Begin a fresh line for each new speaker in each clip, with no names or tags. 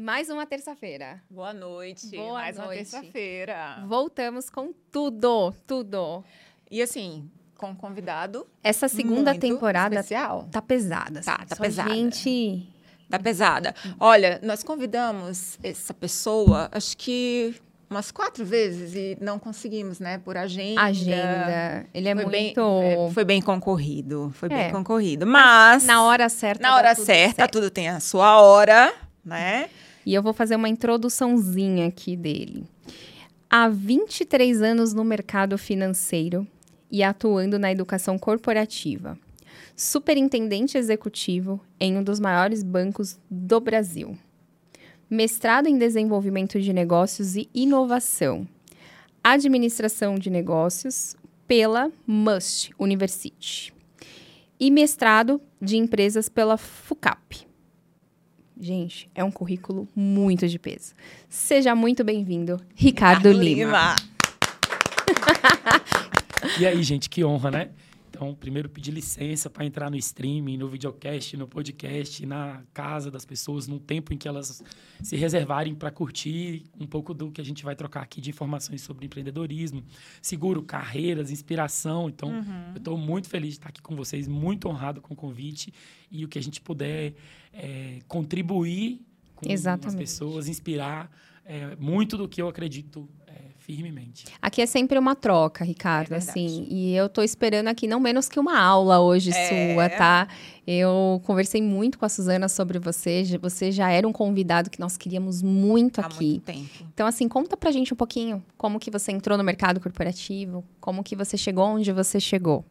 Mais uma terça-feira.
Boa noite.
Boa
Mais
noite.
uma terça-feira.
Voltamos com tudo, tudo.
E assim, com um convidado
Essa segunda temporada
especial.
tá pesada.
Tá, tá
Só
pesada.
Gente,
Tá pesada. Olha, nós convidamos essa pessoa, acho que umas quatro vezes e não conseguimos, né? Por agenda.
agenda. Ele é
Foi
muito.
bem, é, foi bem concorrido. Foi
É.
bem concorrido. Mas
Na hora certa.
na hora
tudo
certa,
certo.
tudo tem a sua hora, né?
E eu vou fazer uma introduçãozinha aqui dele. Há 23 anos no mercado financeiro e atuando na educação corporativa. Superintendente executivo em um dos maiores bancos do Brasil. Mestrado em desenvolvimento de negócios e inovação. Administração de negócios pela MUST University. E mestrado de empresas pela FUCAP. Gente, é um currículo muito de peso. Seja muito bem-vindo, Ricardo, Lima.
E aí, gente, que honra, né? Então, primeiro pedir licença para entrar no streaming, no videocast, no podcast, na casa das pessoas, num tempo em que elas se reservarem para curtir um pouco do que a gente vai trocar aqui de informações sobre empreendedorismo, seguro, carreiras, inspiração. Então, eu estou muito feliz de estar aqui com vocês, muito honrado com o convite e o que a gente puder é, contribuir com as
Exatamente.
pessoas, inspirar é, muito do que eu acredito firmemente.
Aqui é sempre uma troca, Ricardo,
É
assim. E eu tô esperando aqui não menos que uma aula hoje
É.
sua, tá? Eu conversei muito com a Suzana sobre você. Você já era um convidado que nós queríamos muito
Há
aqui.
muito tempo.
Então, assim, conta pra gente um pouquinho como que você entrou no mercado corporativo, como que você chegou onde você chegou.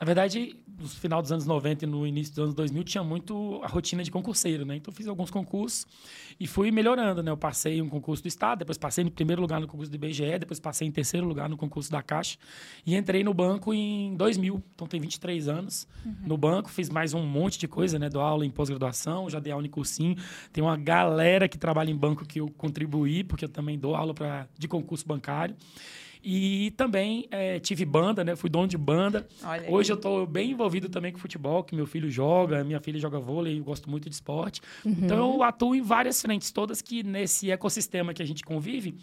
Na verdade, no final dos anos 90 e no início dos anos 2000, tinha muito a rotina de concurseiro, né? Então, fiz alguns concursos e fui melhorando, né? Eu passei um concurso do Estado, depois passei em primeiro lugar no concurso do IBGE, depois passei em terceiro lugar no concurso da Caixa e entrei no banco em 2000. Então, tem 23 anos no banco, fiz mais um monte de coisa, né? Dou aula em pós-graduação, já dei aula em cursinho. Tem uma galera que trabalha em banco que eu contribuí, porque eu também dou aula pra, de concurso bancário. E também eh, tive banda, né? Fui dono de banda.
Olha aí.
Hoje eu estou bem envolvido também com futebol, que meu filho joga, minha filha joga vôlei, eu gosto muito de esporte. Então eu atuo em várias frentes, todas que nesse ecossistema que a gente convive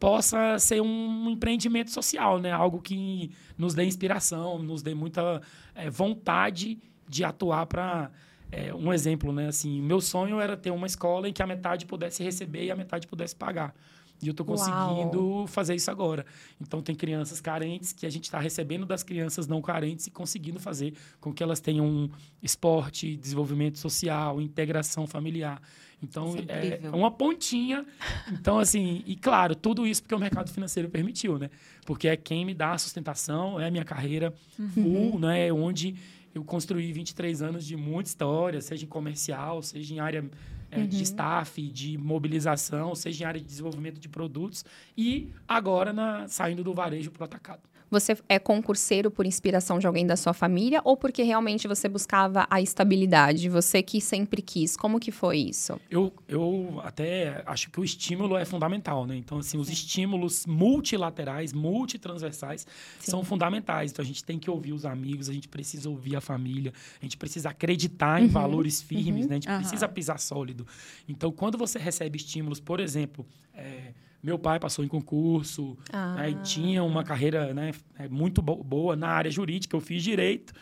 possa ser um empreendimento social, né? Algo que nos dê inspiração, nos dê muita eh, vontade de atuar para um exemplo, né? Assim, meu sonho era ter uma escola em que a metade pudesse receber e a metade pudesse pagar. E eu estou
Uau.
conseguindo fazer isso agora. Então, tem crianças carentes que a gente está recebendo das crianças não carentes e conseguindo fazer com que elas tenham esporte, desenvolvimento social, integração familiar. Então,
é
é
incrível.
uma pontinha. Então, assim, e claro, tudo isso porque o mercado financeiro permitiu, né? Porque é quem me dá a sustentação, é a minha carreira full, né? Onde eu construí 23 anos de muita história, seja em comercial, seja em área é, de staff, de mobilização, seja em área de desenvolvimento de produtos e agora na, saindo do varejo para o atacado.
Você é concurseiro por inspiração de alguém da sua família ou porque realmente você buscava a estabilidade? Você que sempre quis. Como que foi isso?
Eu, eu até acho que o estímulo é fundamental, né? Então, assim, os estímulos multilaterais, multitransversais são fundamentais. Então, a gente tem que ouvir os amigos, a gente precisa ouvir a família, a gente precisa acreditar em valores firmes, né? A gente
Aham.
precisa pisar sólido. Então, quando você recebe estímulos, por exemplo, é, meu pai passou em concurso,
Ah.
né, e tinha uma carreira né, é, muito bo- boa na área jurídica. Eu fiz direito,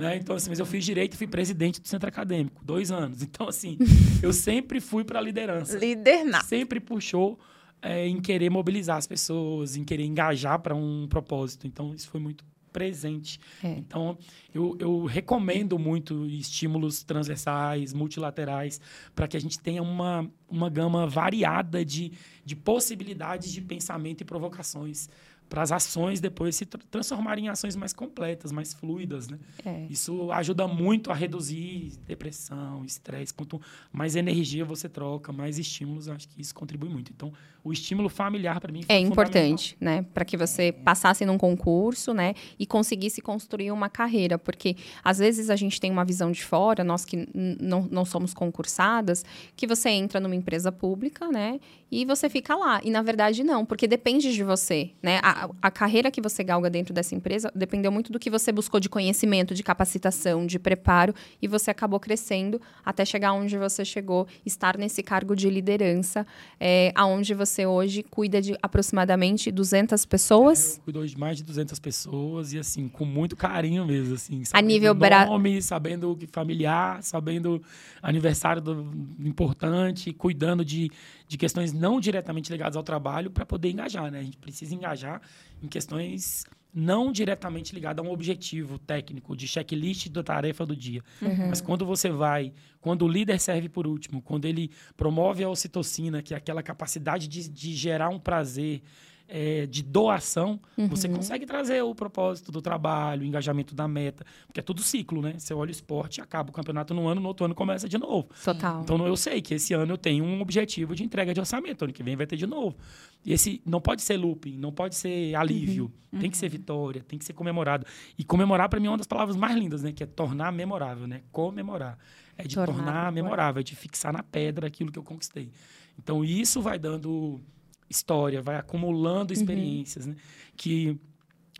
né? Então, assim, mas eu fiz direito e fui presidente do centro acadêmico, dois anos. Então, assim, eu sempre fui para a liderança.
Líder nato.
Sempre puxou é, em querer mobilizar as pessoas, em querer engajar para um propósito. Então, isso foi muito presente.
É.
Então, eu, eu recomendo muito estímulos transversais, multilaterais, para que a gente tenha uma, uma gama variada de, de possibilidades de pensamento e provocações para as ações depois se tra- transformarem em ações mais completas, mais fluidas, né?
É.
Isso ajuda muito a reduzir depressão, estresse. Quanto mais energia você troca, mais estímulos, acho que isso contribui muito. Então, o estímulo familiar para mim foi
É importante, né? Para que você passasse num concurso, né? E conseguisse construir uma carreira. Porque, às vezes, a gente tem uma visão de fora, nós que não, não somos concursadas, que você entra numa empresa pública, né? E você fica lá. E, na verdade, não, porque depende de você, né? A- a, carreira que você galga dentro dessa empresa dependeu muito do que você buscou de conhecimento, de capacitação, de preparo, e você acabou crescendo até chegar onde você chegou, estar nesse cargo de liderança, é, aonde você hoje cuida de aproximadamente 200 pessoas.
É, eu cuido de mais de 200 pessoas e, assim, com muito carinho mesmo, assim.
A nível...
nome, sabendo familiar, sabendo aniversário do, importante, cuidando de de questões não diretamente ligadas ao trabalho para poder engajar, né? A gente precisa engajar em questões não diretamente ligadas a um objetivo técnico de checklist da tarefa do dia. Uhum. Mas quando você vai, quando o líder serve por último, quando ele promove a ocitocina, que é aquela capacidade de, de gerar um prazer, é, de doação, uhum. você consegue trazer o propósito do trabalho, o engajamento da meta, porque é tudo ciclo, né? Você olha o esporte, acaba o campeonato no ano, no outro ano começa de novo.
Total.
Então eu sei que esse ano eu tenho um objetivo de entrega de orçamento, ano que vem vai ter de novo. E esse não pode ser looping, não pode ser alívio, uhum. tem que ser uhum. vitória, tem que ser comemorado. E comemorar para mim é uma das palavras mais lindas, né? Que é tornar memorável, né? Comemorar. É de tornar, tornar memorável, é de fixar na pedra aquilo que eu conquistei. Então isso vai dando história, vai acumulando uhum. experiências, uhum. né? Que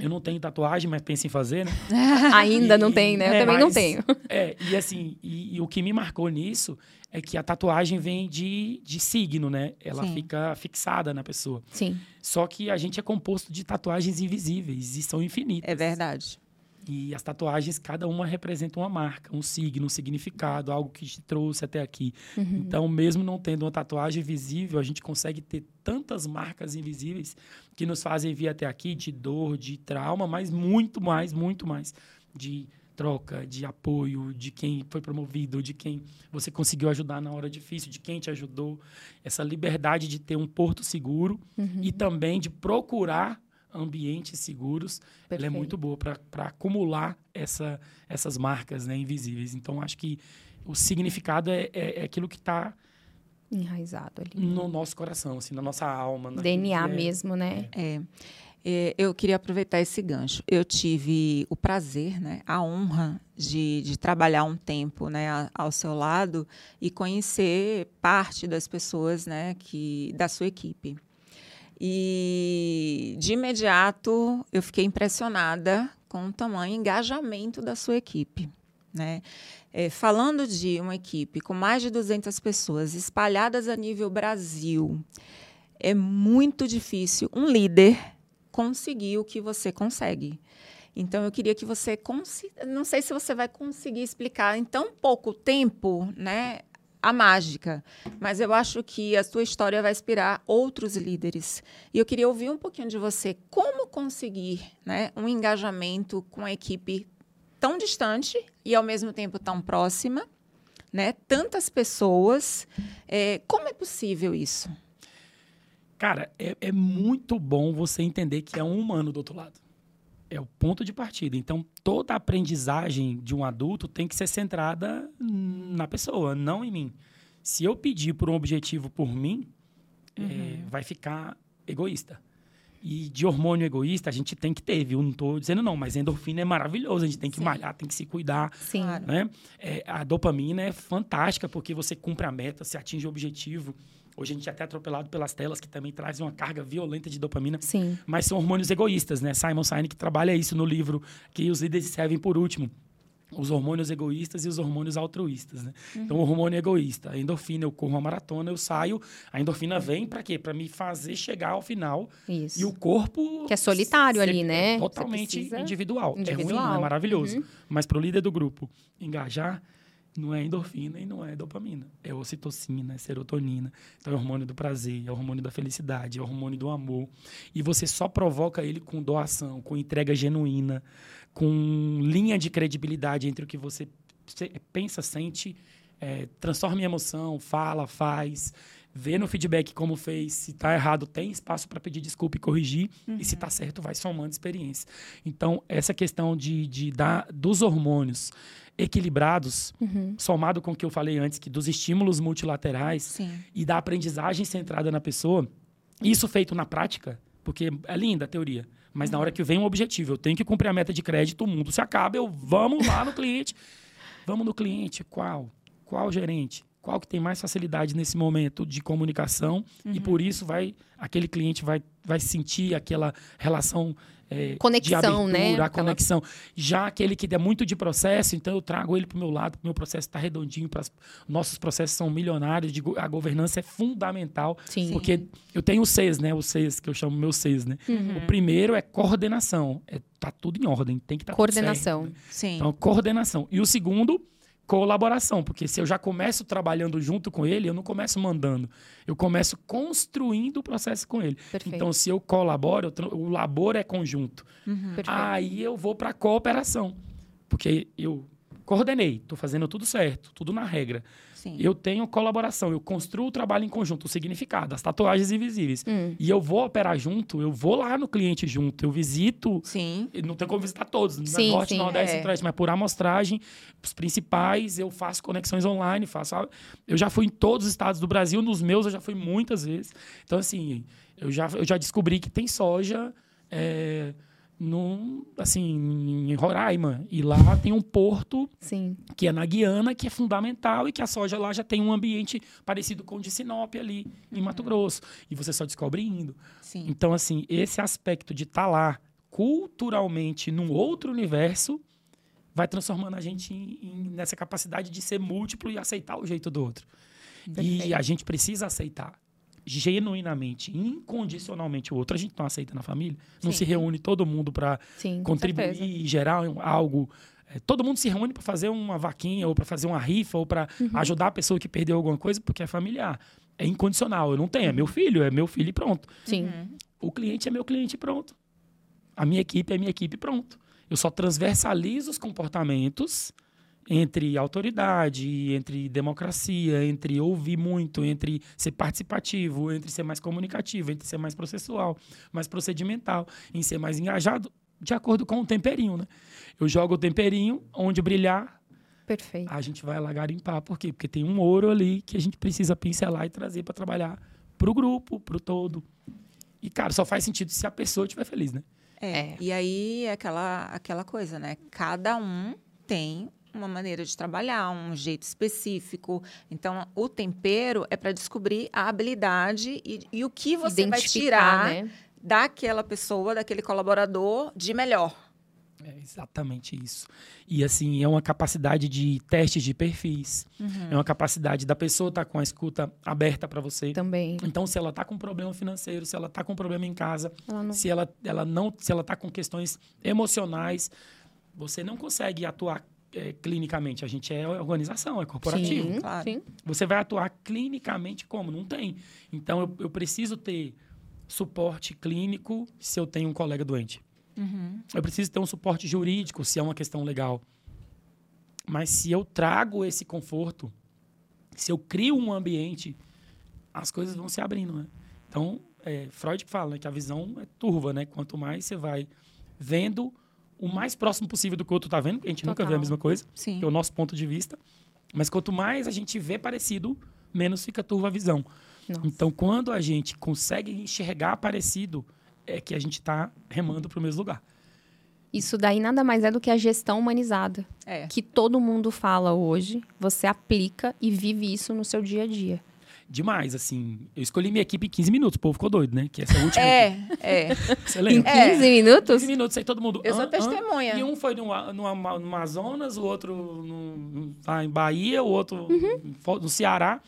eu não tenho tatuagem, mas penso em fazer, né?
Ainda e, não tem, né? Eu é, também mas, não tenho.
É, e assim, e, e, o que me marcou nisso é que a tatuagem vem de, de signo, né? Ela Sim. fica fixada na pessoa.
Sim.
Só que a gente é composto de tatuagens invisíveis e são infinitas.
É verdade.
E as tatuagens, cada uma representa uma marca, um signo, um significado, algo que te trouxe até aqui. Uhum. Então, mesmo não tendo uma tatuagem visível, a gente consegue ter tantas marcas invisíveis que nos fazem vir até aqui de dor, de trauma, mas muito mais, muito mais de troca, de apoio, de quem foi promovido, de quem você conseguiu ajudar na hora difícil, de quem te ajudou. Essa liberdade de ter um porto seguro uhum. e também de procurar ambientes seguros, Perfeito. ela é muito boa para acumular essa, essas marcas né, invisíveis. Então, acho que o significado é, é, é aquilo que está
enraizado ali
no nosso coração, assim, na nossa alma.
DNA mesmo, né?
É. é. Eu queria aproveitar esse gancho. Eu tive o prazer, né, a honra de, de trabalhar um tempo, né, ao seu lado e conhecer parte das pessoas, né, que da sua equipe. E de imediato eu fiquei impressionada com o tamanho engajamento da sua equipe. Né? É, falando de uma equipe com mais de 200 pessoas espalhadas a nível Brasil, é muito difícil um líder conseguir o que você consegue. Então, eu queria que você. Não sei se você vai conseguir explicar em tão pouco tempo né, a mágica, mas eu acho que a sua história vai inspirar outros líderes. E eu queria ouvir um pouquinho de você como conseguir né, um engajamento com a equipe tão distante e ao mesmo tempo tão próxima, né? Tantas pessoas. É, como é possível isso?
Cara, é, é muito bom você entender que é um humano do outro lado é o ponto de partida. Então, toda a aprendizagem de um adulto tem que ser centrada na pessoa, não em mim. Se eu pedir por um objetivo por mim, é, uhum. é, vai ficar egoísta. E de hormônio egoísta a gente tem que ter, viu? Não estou dizendo não, mas endorfina é maravilhoso. A gente tem que Sim. malhar, tem que se cuidar.
Sim.
Né? É, a dopamina é fantástica porque você cumpre a meta, você atinge o objetivo. Hoje a gente é até atropelado pelas telas, que também trazem uma carga violenta de dopamina.
Sim.
Mas são hormônios egoístas, né? Simon Sinek trabalha isso no livro, que os líderes servem por último. Os hormônios egoístas e os hormônios altruístas, né? Uhum. Então, o hormônio egoísta, a endorfina, eu corro uma maratona, eu saio, a endorfina vem para quê? Para me fazer chegar ao final.
Isso.
E o corpo...
Que é solitário ali, né?
É totalmente individual. individual. É ruim, é maravilhoso. Uhum. Mas para o líder do grupo engajar, não é endorfina e não é dopamina. É ocitocina, é serotonina. Então é o hormônio do prazer, é o hormônio da felicidade, é o hormônio do amor. E você só provoca ele com doação, com entrega genuína, com linha de credibilidade entre o que você pensa, sente, é, transforma em emoção, fala, faz vê no feedback como fez, se está errado, tem espaço para pedir desculpa e corrigir, uhum. e se está certo, vai somando experiência. Então, essa questão de, de dar dos hormônios equilibrados, uhum. somado com o que eu falei antes, que dos estímulos multilaterais
Sim.
e da aprendizagem centrada na pessoa, isso feito na prática, porque é linda a teoria, mas uhum. na hora que vem um objetivo, eu tenho que cumprir a meta de crédito, o mundo se acaba, eu vamos lá no cliente. vamos no cliente, qual? Qual gerente? Qual que tem mais facilidade nesse momento de comunicação e por isso vai aquele cliente vai, vai sentir aquela relação é,
Conexão,
de abertura,
né?
a
Aquela-
conexão. Já aquele que é muito de processo, então eu trago ele para o meu lado, o meu processo está redondinho, pras, nossos processos são milionários, de a governança é fundamental,
Sim.
porque eu tenho os Cs, né? Os Cs que eu chamo meus Cs, né?
Uhum.
O primeiro é coordenação, é, tá tudo em ordem, tem que estar
Coordenação.
Sim.
então, coordenação. E o segundo, colaboração, porque se eu já começo trabalhando junto com ele, eu não começo mandando. Eu começo construindo o processo com ele.
Perfeito.
Então, se eu colaboro, eu o labor é conjunto.
Perfeito.
Aí eu vou para cooperação, porque eu coordenei, estou fazendo tudo certo, tudo na regra.
Sim.
Eu tenho colaboração, eu construo o trabalho em conjunto, o significado, as tatuagens invisíveis.
Hum.
E eu vou operar junto, eu vou lá no cliente junto, eu visito
Sim.
não tem como visitar todos, no
Sim,
Norte,
sim,
Nordeste,
é.
Centro-Oeste, mas por amostragem, os principais, eu faço conexões online, faço... Eu já fui em todos os estados do Brasil, nos meus eu já fui muitas vezes. Então, assim, eu já, eu já descobri que tem soja é, num, assim, em Roraima. E lá tem um porto
Sim.
que é na Guiana, que é fundamental e que a soja lá já tem um ambiente parecido com o de Sinop ali, em Mato Grosso. E você só descobre indo.
Sim.
Então, assim, esse aspecto de estar lá culturalmente num outro universo vai transformando a gente em- em- nessa capacidade de ser múltiplo e aceitar o jeito do outro. E
Perfeito.
a gente precisa aceitar genuinamente, incondicionalmente o outro. A gente não aceita na família, não
Sim.
se reúne todo mundo para contribuir e gerar algo. É, todo mundo se reúne para fazer uma vaquinha, ou para fazer uma rifa, ou para
Uhum.
ajudar a pessoa que perdeu alguma coisa, porque é familiar. É incondicional. Eu não tenho, é
Uhum.
meu filho, é meu filho e pronto.
Sim.
O cliente é meu cliente e pronto. A minha equipe é minha equipe e pronto. Eu só transversalizo os comportamentos entre autoridade, entre democracia, entre ouvir muito, entre ser participativo, entre ser mais comunicativo, entre ser mais processual, mais procedimental, em ser mais engajado, de acordo com o temperinho, né? Eu jogo o temperinho, onde brilhar,
Perfeito.
a gente vai lá garimpar. Por quê? Porque tem um ouro ali que a gente precisa pincelar e trazer para trabalhar pro grupo, pro todo. E, cara, só faz sentido se a pessoa estiver feliz, né?
É.
É.
E aí é aquela, aquela coisa, né? Cada um tem uma maneira de trabalhar, um jeito específico. Então, o tempero é para descobrir a habilidade e, e o que você vai tirar
né?
daquela pessoa, daquele colaborador de melhor.
É exatamente isso. E assim, é uma capacidade de testes de perfis. É uma capacidade da pessoa estar com a escuta aberta para você.
Também.
Então, se ela está com problema financeiro, se ela está com problema em casa,
Ela não-
se ela, ela não, se ela está com questões emocionais, você não consegue atuar eh, clinicamente. A gente é organização, é corporativo.
Sim,
claro.
sim.
Você vai atuar clinicamente como? Não tem. Então, eu, eu preciso ter suporte clínico se eu tenho um colega doente. Eu preciso ter um suporte jurídico se é uma questão legal. Mas se eu trago esse conforto, se eu crio um ambiente, as coisas vão se abrindo, né? Então, é, Freud que fala né, que a visão é turva, né? Quanto mais você vai vendo o mais próximo possível do que o outro está vendo, porque a gente nunca vê a
Total.
mesma coisa,
Sim.
que é o nosso ponto de vista. Mas quanto mais a gente vê parecido, menos fica turva a visão.
Nossa.
Então, quando a gente consegue enxergar parecido, é que a gente está remando para o mesmo lugar.
Isso daí nada mais é do que a gestão humanizada.
É.
Que todo mundo fala hoje, você aplica e vive isso no seu dia a dia.
Demais, assim. Eu escolhi minha equipe em 15 minutos, o povo ficou doido, né? Que essa é última.
É, é.
Você
Em
lembra?
15
É.
minutos?
15 minutos, aí todo mundo.
Eu sou testemunha.
E um foi no, no, no Amazonas, o outro no, lá em Bahia, o outro fo- no Ceará.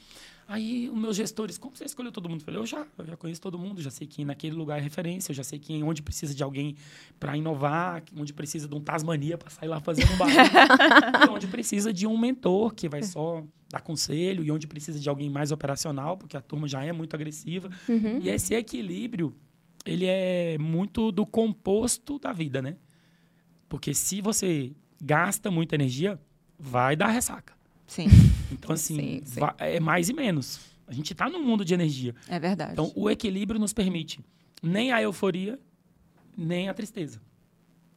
Aí os meus gestores, como você escolheu todo mundo? Eu falei, eu já, eu já conheço todo mundo, já sei que naquele lugar é referência, eu já sei que onde precisa de alguém para inovar, onde precisa de um Tasmania para sair lá fazendo um barulho, onde precisa de um mentor que vai só dar conselho, e onde precisa de alguém mais operacional, porque a turma já é muito agressiva.
Uhum.
E esse equilíbrio, ele é muito do composto da vida, né? Porque se você gasta muita energia, vai dar ressaca.
Sim,
Então, assim,
Sim, sim.
va- é mais e menos. A gente está num mundo de energia.
é verdade.
Então, o equilíbrio nos permite nem a euforia, nem a tristeza.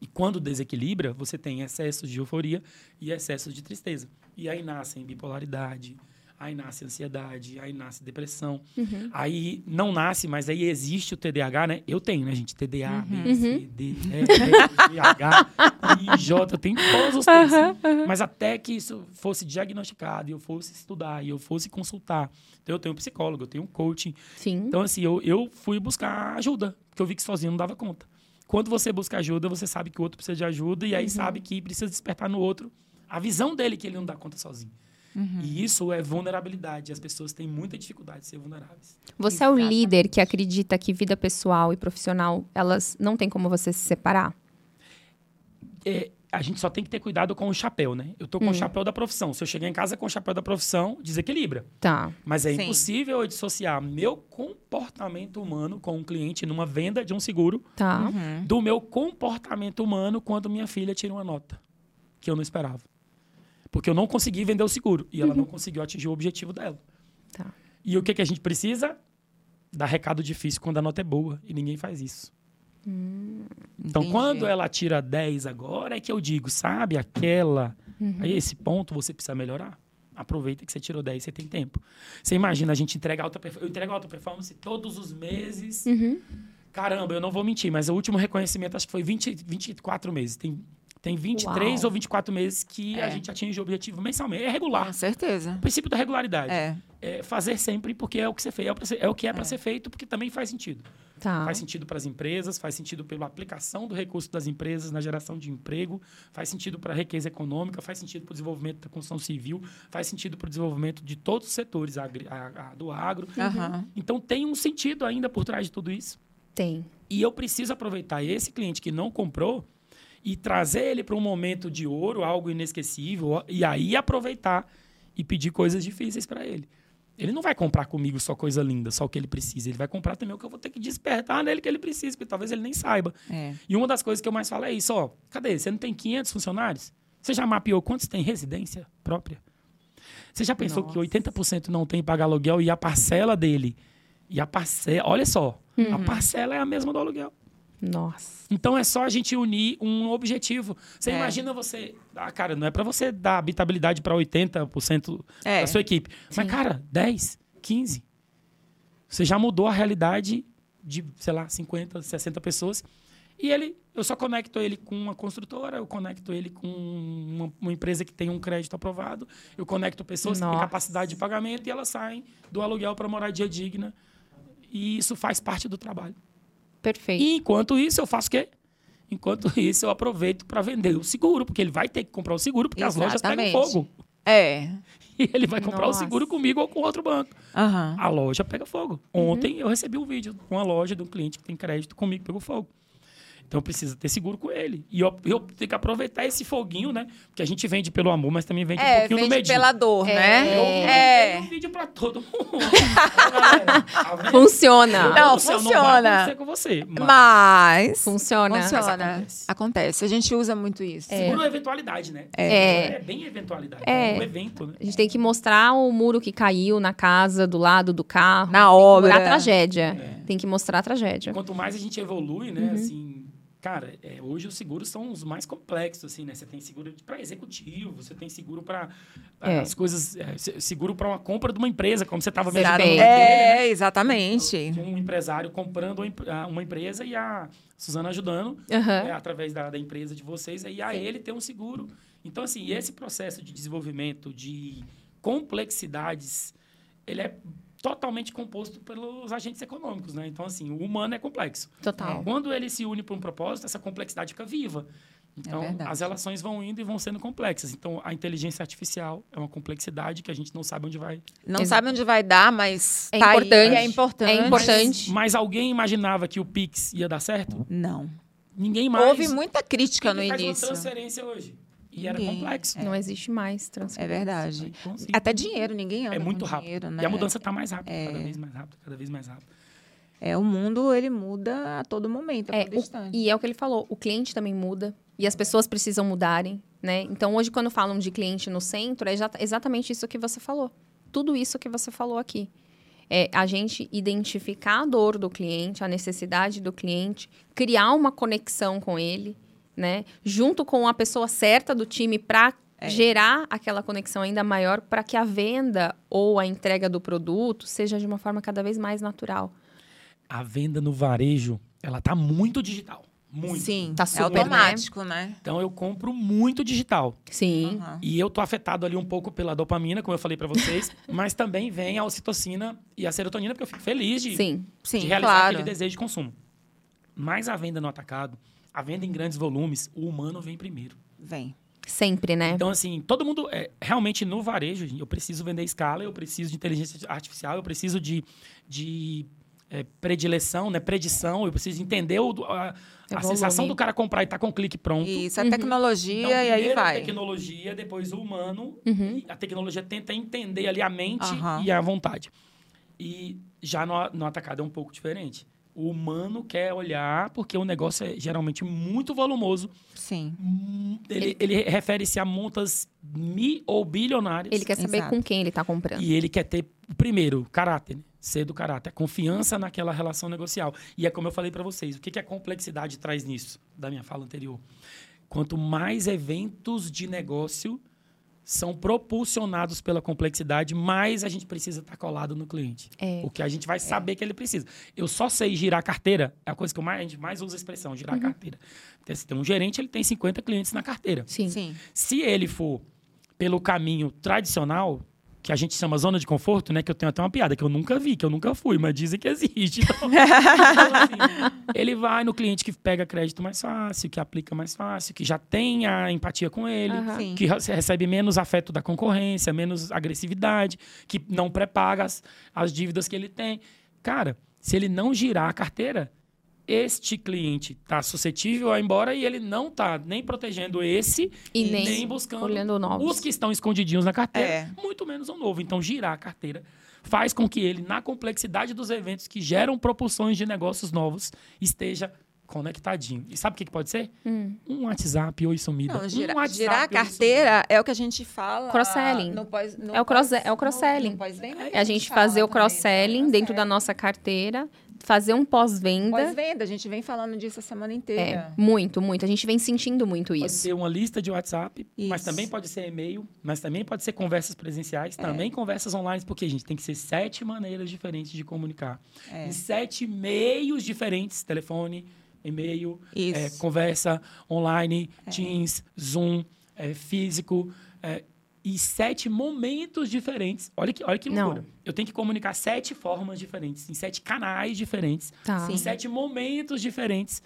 E quando desequilibra, você tem excessos de euforia e excessos de tristeza. E aí nascem bipolaridade, aí nasce ansiedade, aí nasce depressão. Uhum. Aí não nasce, mas aí existe o TDAH, né? Eu tenho, né, gente? TDA, uhum. B, C, D, E, F, H, I, J, tem todos os três. Uhum, mas até que isso fosse diagnosticado, e eu fosse estudar, e eu fosse consultar. Então, eu tenho um psicólogo, eu tenho um coaching.
Sim.
Então, assim, eu, eu fui buscar ajuda, porque eu vi que sozinho não dava conta. Quando você busca ajuda, você sabe que o outro precisa de ajuda, e aí uhum. sabe que precisa despertar no outro a visão dele que ele não dá conta sozinho. Uhum. E isso é vulnerabilidade. As pessoas têm muita dificuldade de ser vulneráveis.
Você Exatamente. é o líder que acredita que vida pessoal e profissional, elas não tem como você se separar?
É, a gente só tem que ter cuidado com o chapéu, né? Eu tô com hum. o chapéu da profissão. Se eu chegar em casa com o chapéu da profissão, desequilibra.
Tá.
Mas é Sim. impossível eu dissociar meu comportamento humano com um cliente numa venda de um seguro
tá. Uhum.
do meu comportamento humano quando minha filha tira uma nota que eu não esperava. Porque eu não consegui vender o seguro e ela uhum. não conseguiu atingir o objetivo dela.
Tá.
E o que, que a gente precisa? Dar recado difícil quando a nota é boa. E ninguém faz isso.
Hum,
então, entendi. quando ela tira 10 agora, é que eu digo, sabe, aquela. Uhum. Aí, esse ponto você precisa melhorar. Aproveita que você tirou 10, você tem tempo. Você imagina, a gente entrega alta performance. Eu entrego alta performance todos os meses.
Uhum.
Caramba, eu não vou mentir, mas o último reconhecimento acho que foi 20, 24 meses. Tem tem 23 Uau. ou 24 meses que é. a gente atinge o objetivo mensalmente. É regular. Com
certeza.
O princípio da regularidade.
É.
é fazer sempre porque é o que você fez, é o que é para é. ser feito, porque também faz sentido.
Tá.
Faz sentido para as empresas, faz sentido pela aplicação do recurso das empresas na geração de emprego, faz sentido para a riqueza econômica, faz sentido para o desenvolvimento da construção civil, faz sentido para o desenvolvimento de todos os setores agri, a, a, do agro.
Uhum.
Então tem um sentido ainda por trás de tudo isso.
Tem.
E eu preciso aproveitar esse cliente que não comprou e trazer ele para um momento de ouro, algo inesquecível, e aí aproveitar e pedir coisas difíceis para ele. Ele não vai comprar comigo só coisa linda, só o que ele precisa. Ele vai comprar também o que eu vou ter que despertar nele que ele precisa, porque talvez ele nem saiba.
É.
E uma das coisas que eu mais falo é isso, ó. Cadê? Você não tem 500 funcionários? Você já mapeou quantos tem residência própria? Você já pensou Nossa. que 80% não tem pagar aluguel e a parcela dele? E a parcela, olha só, uhum. a parcela é a mesma do aluguel.
Nossa.
Então é só a gente unir um objetivo. Você é. imagina você. Ah, cara, não é para você dar habitabilidade para 80% é. da sua equipe. Sim. Mas, cara, 10, 15. Você já mudou a realidade de, sei lá, 50, 60 pessoas. E ele, eu só conecto ele com uma construtora, eu conecto ele com uma, uma empresa que tem um crédito aprovado, eu conecto pessoas Nossa. que têm capacidade de pagamento e elas saem do aluguel para moradia digna. E isso faz parte do trabalho.
Perfeito.
E enquanto isso, eu faço o quê? Enquanto isso, eu aproveito para vender o seguro, porque ele vai ter que comprar o seguro, porque Exatamente. as lojas pegam fogo.
É.
E ele vai comprar Nossa. o seguro comigo ou com outro banco.
Uhum.
A loja pega fogo. Ontem uhum. eu recebi um vídeo com uma loja de um cliente que tem crédito comigo pegou fogo. Então precisa ter seguro com ele. E eu, eu tenho que aproveitar esse foguinho, né? Porque a gente vende pelo amor, mas também vende é, um pouquinho vende do medinho.
pela dor,
é.
né?
Eu, é. um vídeo pra todo mundo.
Tá funciona.
Não, funciona.
Não com você.
Mas, mas
funciona.
Funciona. Acontece. acontece. A gente usa muito isso.
É. Seguro é eventualidade, né?
É.
É bem eventualidade.
É.
é um evento, né?
A gente tem que mostrar o muro que caiu na casa, do lado do carro.
Na obra.
a tragédia. É. Tem que mostrar a tragédia.
Quanto mais a gente evolui, né? Uhum. Assim, Cara, é, hoje os seguros são os mais complexos, assim, né? Você tem seguro para executivo, você tem seguro para é. as coisas, é, seguro para uma compra de uma empresa, como você estava vendo.
É, né? exatamente.
Um empresário comprando uma empresa e a Suzana ajudando
uhum.
através da, da, empresa de vocês aí a Sim. ele ter um seguro. Então, assim, esse processo de desenvolvimento de complexidades, ele é totalmente composto pelos agentes econômicos, né? Então, assim, o humano é complexo.
Total.
Quando ele se une para um propósito, essa complexidade fica viva. Então, é as relações vão indo e vão sendo complexas. Então, a inteligência artificial é uma complexidade que a gente não sabe onde vai.
Não Exato. sabe onde vai dar, mas
é tá importante.
é importante.
É importante.
Mas, mas, alguém imaginava que o Pix ia dar certo?
Não.
Ninguém mais.
Houve muita crítica no
faz
início.
Uma transferência hoje. E era complexo.
É. Não existe mais transferência.
É verdade. Então, assim, Até dinheiro, ninguém anda
É muito rápido.
Dinheiro, né?
E a mudança está mais rápida, é. cada vez mais rápido, cada vez mais rápido.
É, o mundo, ele muda a todo momento, a
é,
todo instante.
O, e é o que ele falou, o cliente também muda. E as pessoas precisam mudarem, né? Então, hoje, quando falam de cliente no centro, é exatamente isso que você falou. Tudo isso que você falou aqui. É a gente identificar a dor do cliente, a necessidade do cliente, criar uma conexão com ele, né? Junto com a pessoa certa do time para
É.
gerar aquela conexão ainda maior para que a venda ou a entrega do produto seja de uma forma cada vez mais natural.
A venda no varejo, ela tá muito digital. Muito.
Sim,
Tá
é
super,
automático, né?
Então eu compro muito digital.
Sim.
Aham.
E eu tô afetado ali um pouco pela dopamina, como eu falei pra vocês, mas também vem a ocitocina e a serotonina, porque eu fico feliz de,
Sim.
Sim,
de realizar
claro.
aquele desejo de consumo. Mas a venda no atacado, a venda em grandes volumes, o humano vem primeiro.
Vem.
Sempre, né?
Então, assim, todo mundo. É, realmente, no varejo, eu preciso vender escala, eu preciso de inteligência artificial, eu preciso de, de é, predileção, né? Predição, eu preciso entender o, a, a sensação do cara comprar e estar com o clique pronto.
Isso, a
Uhum.
tecnologia
Então,
e aí
primeiro a
vai.
tecnologia, depois o humano.
Uhum.
A tecnologia tenta entender ali a mente
Aham.
e a vontade. E já no, no atacado é um pouco diferente. O humano quer olhar, porque o negócio é geralmente muito volumoso.
Sim.
Hum, Ele, ele refere-se a montas mi ou bilionárias.
Ele quer saber
Exato.
com quem ele está comprando.
E ele quer ter, primeiro, caráter, né? ser do caráter, confiança naquela relação negocial. E é como eu falei para vocês, o que, que a complexidade traz nisso, da minha fala anterior? Quanto mais eventos de negócio são propulsionados pela complexidade, mais a gente precisa estar colado no cliente.
É.
Porque a gente vai saber que ele precisa. Eu só sei girar carteira, é a coisa que eu mais, a gente mais usa a expressão, girar
Uhum.
carteira. Porque se tem um gerente, ele tem 50 clientes na carteira.
Sim.
Sim.
Se ele for pelo caminho tradicional, que a gente chama zona de conforto, né? Que eu tenho até uma piada que eu nunca vi, que eu nunca fui, mas dizem que existe. Então, então, assim, ele vai no cliente que pega crédito mais fácil, que aplica mais fácil, que já tem a empatia com ele.
Sim.
que re- recebe menos afeto da concorrência, menos agressividade, que não pré-paga as, as dívidas que ele tem. Cara, se ele não girar a carteira, este cliente está suscetível a ir embora e ele não está nem protegendo esse
E
e
nem
nem, buscando
olhando novos.
os que estão escondidinhos na carteira,
É.
muito menos um novo. Então, girar a carteira faz com que ele, na complexidade dos eventos que geram propulsões de negócios novos, esteja conectadinho. E sabe o que, que pode ser?
Hum.
Um WhatsApp ou sumida.
Não,
um WhatsApp
girar a carteira é o que a gente fala.
Cross-selling. É o cross-
pós-
é o cross-selling.
no- no pós-venda que
É a gente fazer o
também,
cross-selling
né?
dentro da nossa carteira, fazer um pós-venda.
Pós-venda, a gente vem falando disso a semana
É,
inteira.
muito, muito. A gente vem sentindo muito
Pode
isso.
ser uma lista de WhatsApp, mas
Isso.
também pode ser e-mail, mas também pode ser conversas presenciais, também conversas online, porque a gente tem que ser sete maneiras diferentes de comunicar.
É.
Em sete meios diferentes, telefone, e-mail, é, conversa online, Teams, Zoom, é, físico, é, e sete momentos diferentes. Olha que, olha que
Não.
loucura. Eu tenho que comunicar sete formas diferentes, em sete canais diferentes,
Tá.
em sete momentos diferentes,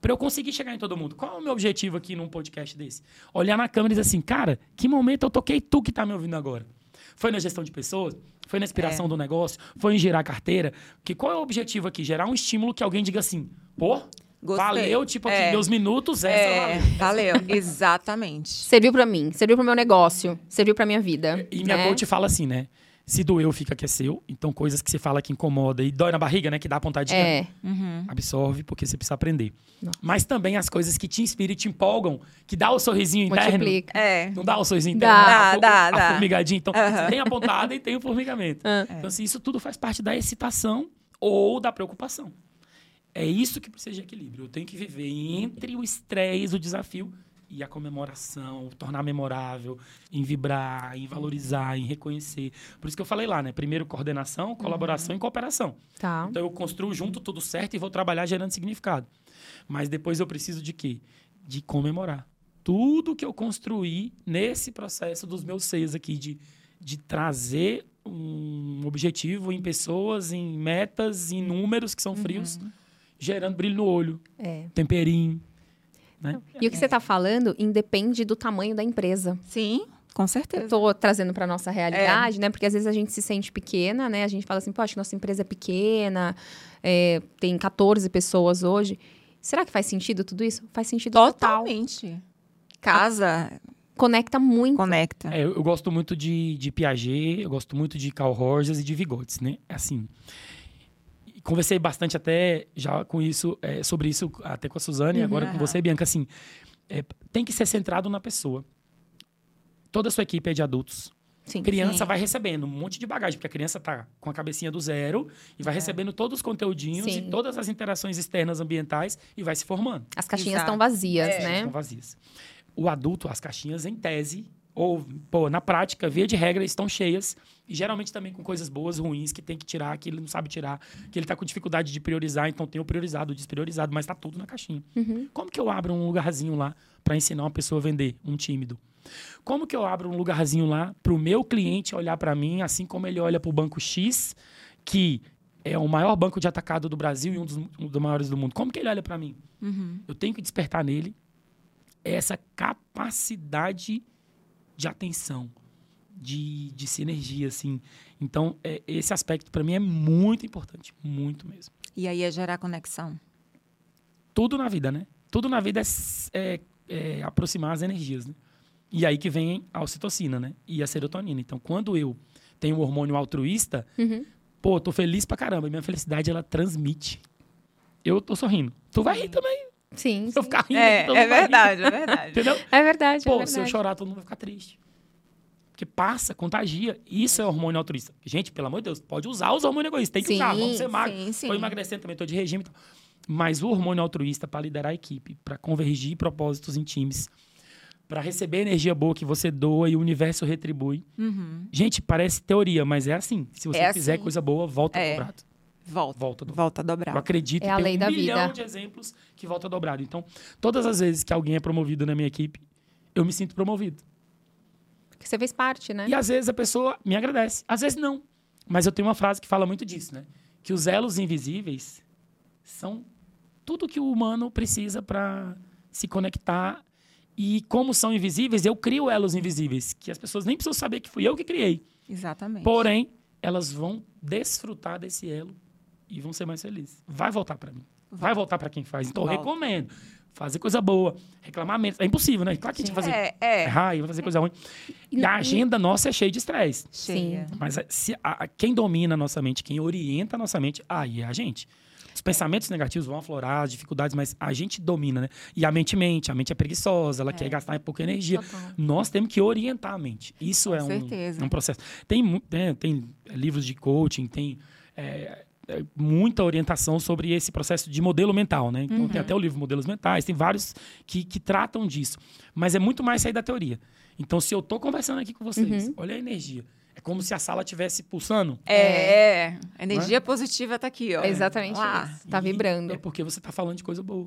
para eu conseguir chegar em todo mundo. Qual é o meu objetivo aqui num podcast desse? Olhar na câmera e dizer assim, cara, que momento eu toquei tu que tá me ouvindo agora? Foi na gestão de pessoas? Foi na inspiração do negócio? Foi em gerar carteira? Que qual é o objetivo aqui? Gerar um estímulo que alguém diga assim, pô,
Gostei.
valeu, tipo aqui,
É.
meus minutos, essa
É,
valeu.
valeu. Exatamente.
Serviu pra mim, serviu pro meu negócio, serviu pra minha vida.
E minha
né?
coach fala assim, né? Se doeu, fica que é seu. Então, coisas que você fala que incomoda e dói na barriga, né? Que dá pontadinha.
É,
Uhum.
Absorve, porque você precisa aprender.
Nossa.
Mas também as coisas que te inspiram e te empolgam, que dá o sorrisinho interno.
multiplica.
É.
Não dá o sorrisinho
Dá.
interno?
Dá,
a,
dá,
a
dá.
formigadinha. Então,
Aham.
tem a pontada e tem o formigamento.
Ah.
Então, assim, isso tudo faz parte da excitação ou da preocupação. É isso que precisa de equilíbrio. Eu tenho que viver entre o estresse, o desafio e a comemoração, tornar memorável, em vibrar, em valorizar, em reconhecer. Por isso que eu falei lá, né? Primeiro, coordenação, colaboração e cooperação.
Tá.
Então eu construo junto tudo certo e vou trabalhar gerando significado. Mas depois eu preciso de quê? De comemorar. Tudo que eu construí nesse processo dos meus seis aqui, de, de trazer um objetivo em pessoas, em metas, em números que são frios, gerando brilho no olho,
É.
temperinho. Né?
E o que você tá falando independe do tamanho da empresa.
Sim, com
Eu
certeza.
tô trazendo para nossa realidade, né? Porque às vezes a gente se sente pequena, né? A gente fala assim, poxa, nossa empresa é pequena, é, tem 14 pessoas hoje. Será que faz sentido tudo isso? Faz sentido total.
Totalmente. Casa
Conecta muito.
conecta.
É, eu, eu gosto muito de, de Piaget, eu gosto muito de Carl Rogers e de Vygotsky, né? Assim, e conversei bastante até já com isso, é, sobre isso até com a Suzane e agora com você, Bianca, assim, é, tem que ser centrado na pessoa. Toda a sua equipe é de adultos.
Sim.
Criança
Sim.
vai recebendo um monte de bagagem, porque a criança tá com a cabecinha do zero e vai recebendo todos os conteúdinhos
Sim.
e todas as interações externas ambientais e vai se formando.
As caixinhas
Exato.
estão vazias,
É.
né?
Estão vazias. O adulto, as caixinhas, em tese, ou, pô, na prática, via de regra, estão cheias. E geralmente também com coisas boas, ruins, que tem que tirar, que ele não sabe tirar, que ele está com dificuldade de priorizar, então tem o priorizado, o despriorizado, mas está tudo na caixinha.
Uhum.
Como que eu abro um lugarzinho lá para ensinar uma pessoa a vender, um tímido? Como que eu abro um lugarzinho lá para o meu cliente olhar para mim, assim como ele olha para o banco X, que é o maior banco de atacado do Brasil e um dos, um dos maiores do mundo? Como que ele olha para mim?
Uhum.
Eu tenho que despertar nele essa capacidade de atenção, de, de sinergia, assim. Então, é, esse aspecto para mim é muito importante, muito mesmo.
E aí é gerar conexão.
Tudo na vida, né? Tudo na vida é, é, é aproximar as energias, né? E aí que vem a ocitocina, né? E a serotonina. Então, quando eu tenho o hormônio altruísta,
Uhum.
pô, tô feliz pra caramba. E minha felicidade, ela transmite. Eu tô sorrindo. Tu vai rir também.
Sim,
Se eu ficar rindo,
É,
todo
é verdade, é verdade.
Entendeu?
É verdade, é
Pô,
verdade.
se eu chorar, todo mundo vai ficar triste. Porque passa, contagia. Isso é hormônio altruísta. Gente, pelo amor de Deus, pode usar os hormônios egoístas. Tem que
Sim,
usar. Vamos ser magros.
sim, sim.
Tô emagrecendo também, tô de regime e tal. Mas o hormônio altruísta para liderar a equipe, para convergir propósitos em times, para receber energia boa que você doa e o universo retribui.
Uhum.
Gente, parece teoria, mas é assim. Se você
É
fizer
assim.
coisa boa, volta
É.
dobrado.
Volta.
Volta dobrado.
Volta
Eu
dobrado.
acredito
É a
tem
lei
um
da
milhão
vida.
de exemplos que volta dobrado. Então, todas as vezes que alguém é promovido na minha equipe, eu me sinto promovido.
Porque você fez parte, né?
E às vezes a pessoa me agradece, às vezes não. Mas eu tenho uma frase que fala muito disso, né? Que os elos invisíveis são tudo que o humano precisa para se conectar. E como são invisíveis, eu crio elos invisíveis, que as pessoas nem precisam saber que fui eu que criei.
Exatamente.
Porém, elas vão desfrutar desse elo e vão ser mais felizes. Vai voltar para mim. Vai voltar para quem faz. Então, eu
Volta.
recomendo. Fazer coisa boa. Reclamar menos. É impossível, né? Claro que a gente vai fazer
É, é.
errar e vai fazer coisa ruim.
E-
a agenda nossa é cheia de estresse.
Cheia.
Mas a- se a- quem domina a nossa mente, quem orienta a nossa mente, aí é a gente. Os pensamentos negativos vão aflorar, as dificuldades, mas a gente domina, né? E a mente mente, a mente é preguiçosa, ela quer gastar pouca energia.
Total.
Nós temos que orientar a mente. Isso
Com
é um,
certeza.
um processo. Tem, tem, tem livros de coaching, tem é, é, muita orientação sobre esse processo de modelo mental, né? Então
Uhum.
tem até o livro Modelos Mentais, tem vários que, que tratam disso. Mas é muito mais sair da teoria. Então, se eu estou conversando aqui com vocês,
Uhum.
olha a energia. É como se a sala estivesse pulsando.
É, é. A energia positiva tá aqui, ó.
É exatamente
Lá.
isso. Tá
E
vibrando.
É porque você está falando de coisa boa.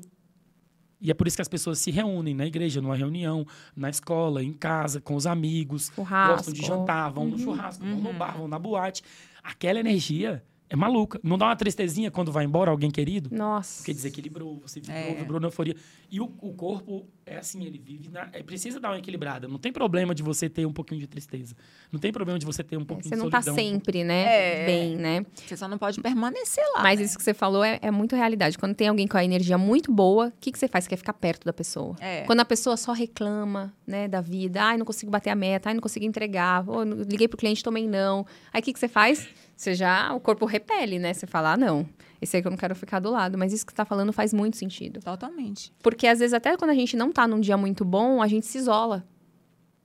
E é por isso que as pessoas se reúnem na igreja, numa reunião, na escola, em casa, com os amigos.
Churrasco.
Gostam de jantar, vão
Uhum.
no churrasco, vão no bar, vão na boate. Aquela energia é maluca. Não dá uma tristezinha quando vai embora alguém querido?
Nossa.
Porque desequilibrou, você vibrou,
É.
vibrou na euforia. E o, o corpo é assim, ele vive na. É, precisa dar uma equilibrada. Não tem problema de você ter um pouquinho de tristeza. Não tem problema de você ter um pouquinho
Você
de
não tá
solidão.
sempre, né?
É.
Bem, né?
Você só não pode permanecer lá.
Mas
né?
isso que você falou é, é muito realidade. Quando tem alguém com a energia muito boa, o que, que você faz? Você quer ficar perto da pessoa.
É.
Quando a pessoa só reclama, né, da vida, ai, não consigo bater a meta, ai, não consigo entregar, não- liguei pro cliente, tomei não. Aí o que, que você faz? Você já, o corpo repele, né? Você fala, ah, não, esse aí que eu não quero ficar do lado. Mas isso que você tá falando faz muito sentido.
Totalmente.
Porque às vezes, até quando a gente não tá num dia muito bom, a gente se isola.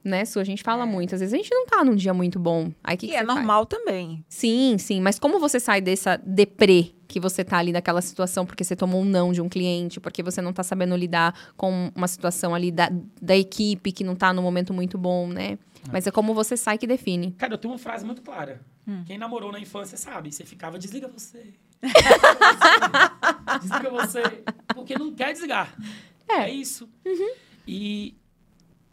Né, Su? A gente fala muito. Às vezes a gente não tá num dia muito bom. Aí que,
E
que
é
você faz?
normal também.
Sim, sim. Mas como você sai dessa deprê que você tá ali naquela situação porque você tomou um não de um cliente, porque você não tá sabendo lidar com uma situação ali da, da equipe que não tá num momento muito bom, né? Mas é como você sai que define.
Cara, eu tenho uma frase muito clara.
Hum.
Quem namorou na infância sabe. Você ficava, desliga você. desliga você. Porque não quer desligar.
É. Uhum.
É isso. E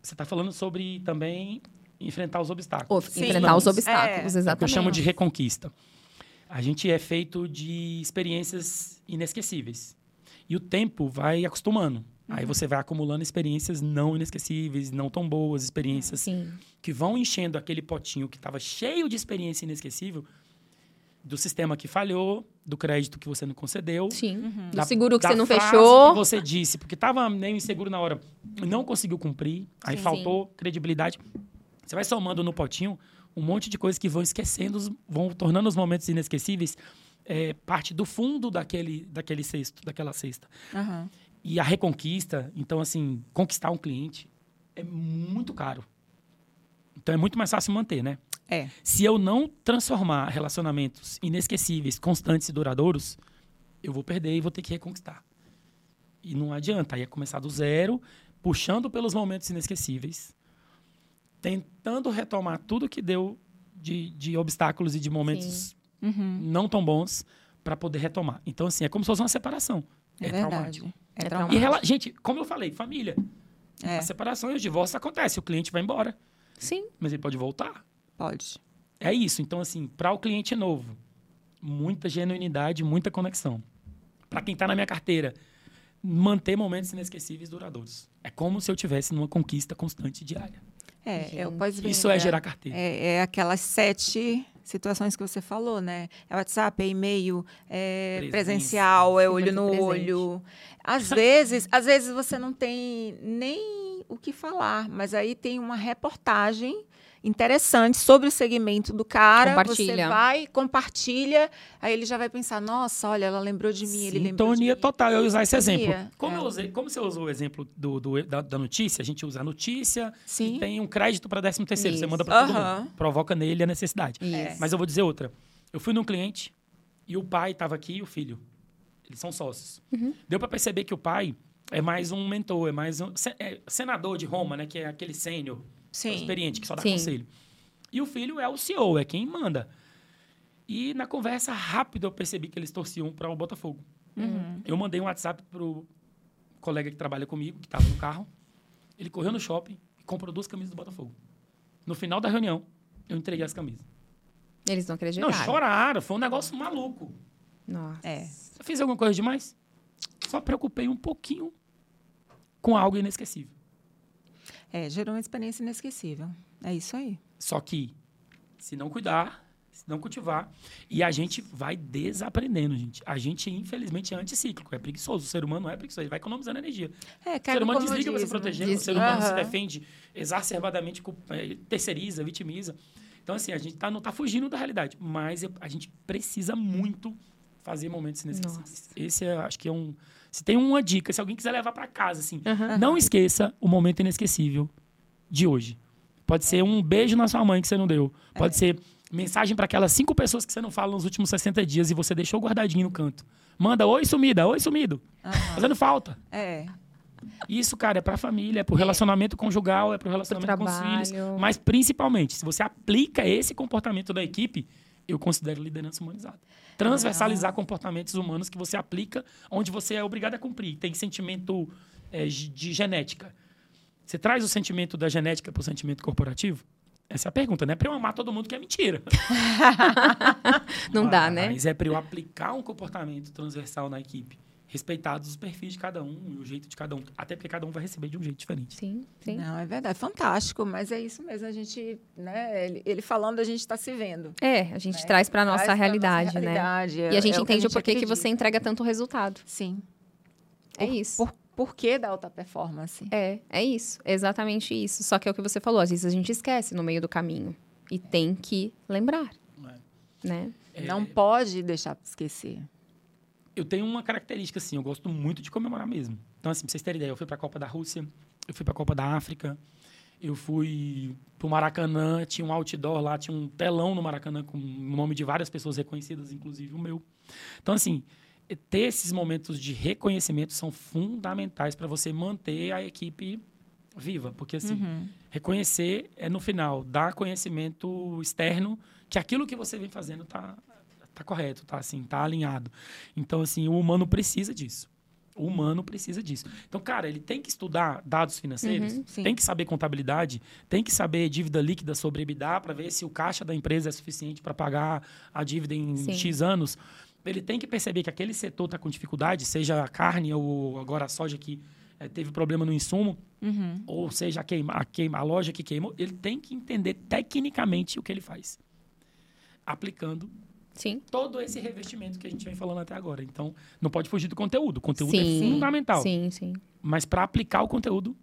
você está falando sobre também enfrentar os obstáculos.
Sim.
enfrentar os
É.
obstáculos,
É o que
exatamente.
eu chamo de reconquista. A gente é feito de experiências inesquecíveis. E o tempo vai acostumando. Aí
Uhum.
você vai acumulando experiências não inesquecíveis, não tão boas, experiências
Sim.
que vão enchendo aquele potinho que estava cheio de experiência inesquecível do sistema que falhou, do crédito que você não concedeu,
Sim. Do
da-
seguro que
da
você não
frase
fechou.
que você disse, porque estava meio inseguro na hora, não conseguiu cumprir, aí
Sim.
faltou credibilidade. Você vai somando no potinho um monte de coisas que vão esquecendo, vão tornando os momentos inesquecíveis é, parte do fundo daquele, daquele cesto, daquela cesta.
Aham.
E a reconquista, então, assim, conquistar um cliente é muito caro. Então é muito mais fácil manter, né?
É.
Se eu não transformar relacionamentos inesquecíveis, constantes e duradouros, eu vou perder e vou ter que reconquistar. E não adianta, aí é começar do zero, puxando pelos momentos inesquecíveis, tentando retomar tudo que deu de, de obstáculos e de momentos
Uhum.
não tão bons para poder retomar. Então, assim, é como se fosse uma separação.
É,
É,
verdade.
traumático.
É
É
traumático.
E, rela- gente, como eu falei, família.
É,
A separação e o divórcio acontece. O cliente vai embora,
Sim.
mas ele pode voltar.
pode.
É isso. Então, assim, para o cliente novo, muita genuinidade, muita conexão. Para quem está na minha carteira, manter momentos inesquecíveis duradouros. É como se eu tivesse numa conquista constante diária.
É, é o
Gente.
pós-venda.
Isso é gerar carteira.
É, é aquelas sete situações que você falou, né? É WhatsApp, é e-mail, é
Presença.
presencial, é olho no
presente.
olho. Às vezes, às vezes você não tem nem o que falar, mas aí tem uma reportagem interessante sobre o segmento do cara. Você
Compartilha.
vai, compartilha, aí ele já vai pensar, nossa, olha, ela lembrou de mim, ele lembrou de
Sintonia
mim.
total. Eu ia usar esse
Sintonia,
exemplo. Como,
é.
eu usei, como você usou o exemplo do, do- da, da notícia, a gente usa a notícia
Sim.
e tem um crédito para 13 terceiro. Você
Isso.
manda para todo
Aham.
mundo. Provoca nele a necessidade.
Isso.
Mas eu vou dizer outra. Eu fui num cliente e o pai estava aqui e o filho. Eles são sócios. Deu para perceber que o pai é mais um mentor, é mais um é senador de Roma, né? Que é aquele sênior,
Sim.
experiente, que só dá
Sim.
conselho. E o filho é o CEO, é quem manda. E na conversa rápida eu percebi que eles torciam para o Botafogo.
Uhum.
Eu mandei um WhatsApp pro colega que trabalha comigo, que estava no carro. Ele correu no shopping e comprou duas camisas do Botafogo. No final da reunião, eu entreguei as camisas.
Eles não acreditaram.
Não, choraram. Foi um negócio maluco.
Nossa.
É.
Eu fiz alguma coisa demais? Só preocupei um pouquinho com algo inesquecível.
É, gerou uma experiência inesquecível. É isso aí.
Só que, se não cuidar, se não cultivar, e a gente vai desaprendendo, gente. A gente, infelizmente, é anticíclico, é preguiçoso. O ser humano não é preguiçoso, ele vai economizando energia.
É,
O ser
no
humano desliga para se proteger, o
Desliga.
ser humano se defende exacerbadamente, eh, terceiriza, vitimiza. Então, assim, a gente tá, não tá fugindo da realidade, mas a gente precisa muito fazer momentos inesquecíveis. Esse é, acho que é um. Se tem uma dica, se alguém quiser levar para casa, assim, não esqueça o momento inesquecível de hoje. Pode ser um beijo na sua mãe que você não deu. Pode ser mensagem para aquelas cinco pessoas que você não fala nos últimos 60 dias e você deixou guardadinho no canto. Manda, oi sumida, oi sumido. Fazendo falta.
É.
Isso, cara, é pra família, é pro relacionamento conjugal, é pro relacionamento com os filhos. Mas, principalmente, se você aplica esse comportamento da equipe, eu considero liderança humanizada. Transversalizar comportamentos humanos que você aplica onde você é obrigado a cumprir. Tem sentimento é, de genética. Você traz o sentimento da genética pro sentimento corporativo? Essa é a pergunta, não é pra eu amar todo mundo que é mentira.
Não dá, né?
Mas é para eu aplicar um comportamento transversal na equipe, respeitados os perfis de cada um e o jeito de cada um, até porque cada um vai receber de um jeito diferente.
Sim, sim.
Não, é verdade. Fantástico, mas é isso mesmo. A gente, né? Ele, ele falando, a gente está se vendo.
É, a gente
né?
traz pra nossa realidade, né?
realidade, é-
E a gente
é
entende o porquê que você entrega tanto resultado.
Sim.
É
Por-
isso.
Por, por que da alta performance?
É, é isso. Exatamente isso. Só que é o que você falou, às vezes a gente esquece no meio do caminho. E tem que lembrar, né?
Não pode deixar para esquecer.
Eu tenho uma característica assim, eu gosto muito de comemorar mesmo. Então assim, pra vocês terem ideia, eu fui para a Copa da Rússia, eu fui para a Copa da África, eu fui pro Maracanã, tinha um outdoor lá, tinha um telão no Maracanã com o nome de várias pessoas reconhecidas, inclusive o meu. Então assim, ter esses momentos de reconhecimento são fundamentais para você manter a equipe viva, porque assim, reconhecer é no final dar conhecimento externo que aquilo que você vem fazendo tá tá correto, tá assim, tá alinhado. Então assim, o humano precisa disso. O humano precisa disso. Então, cara, ele tem que estudar dados financeiros,
Uhum,
tem que saber contabilidade, tem que saber dívida líquida sobre EBITDA para ver se o caixa da empresa é suficiente para pagar a dívida em
Sim.
X anos. Ele tem que perceber que aquele setor está com dificuldade, seja a carne ou agora a soja que eh, teve problema no insumo,
Uhum.
ou seja, a, queima, a, queima, a loja que queimou, ele tem que entender tecnicamente o que ele faz. Aplicando
Sim.
todo esse revestimento que a gente vem falando até agora. Então, não pode fugir do conteúdo. O conteúdo
Sim.
é fundamental.
Sim, sim.
Mas para aplicar o conteúdo,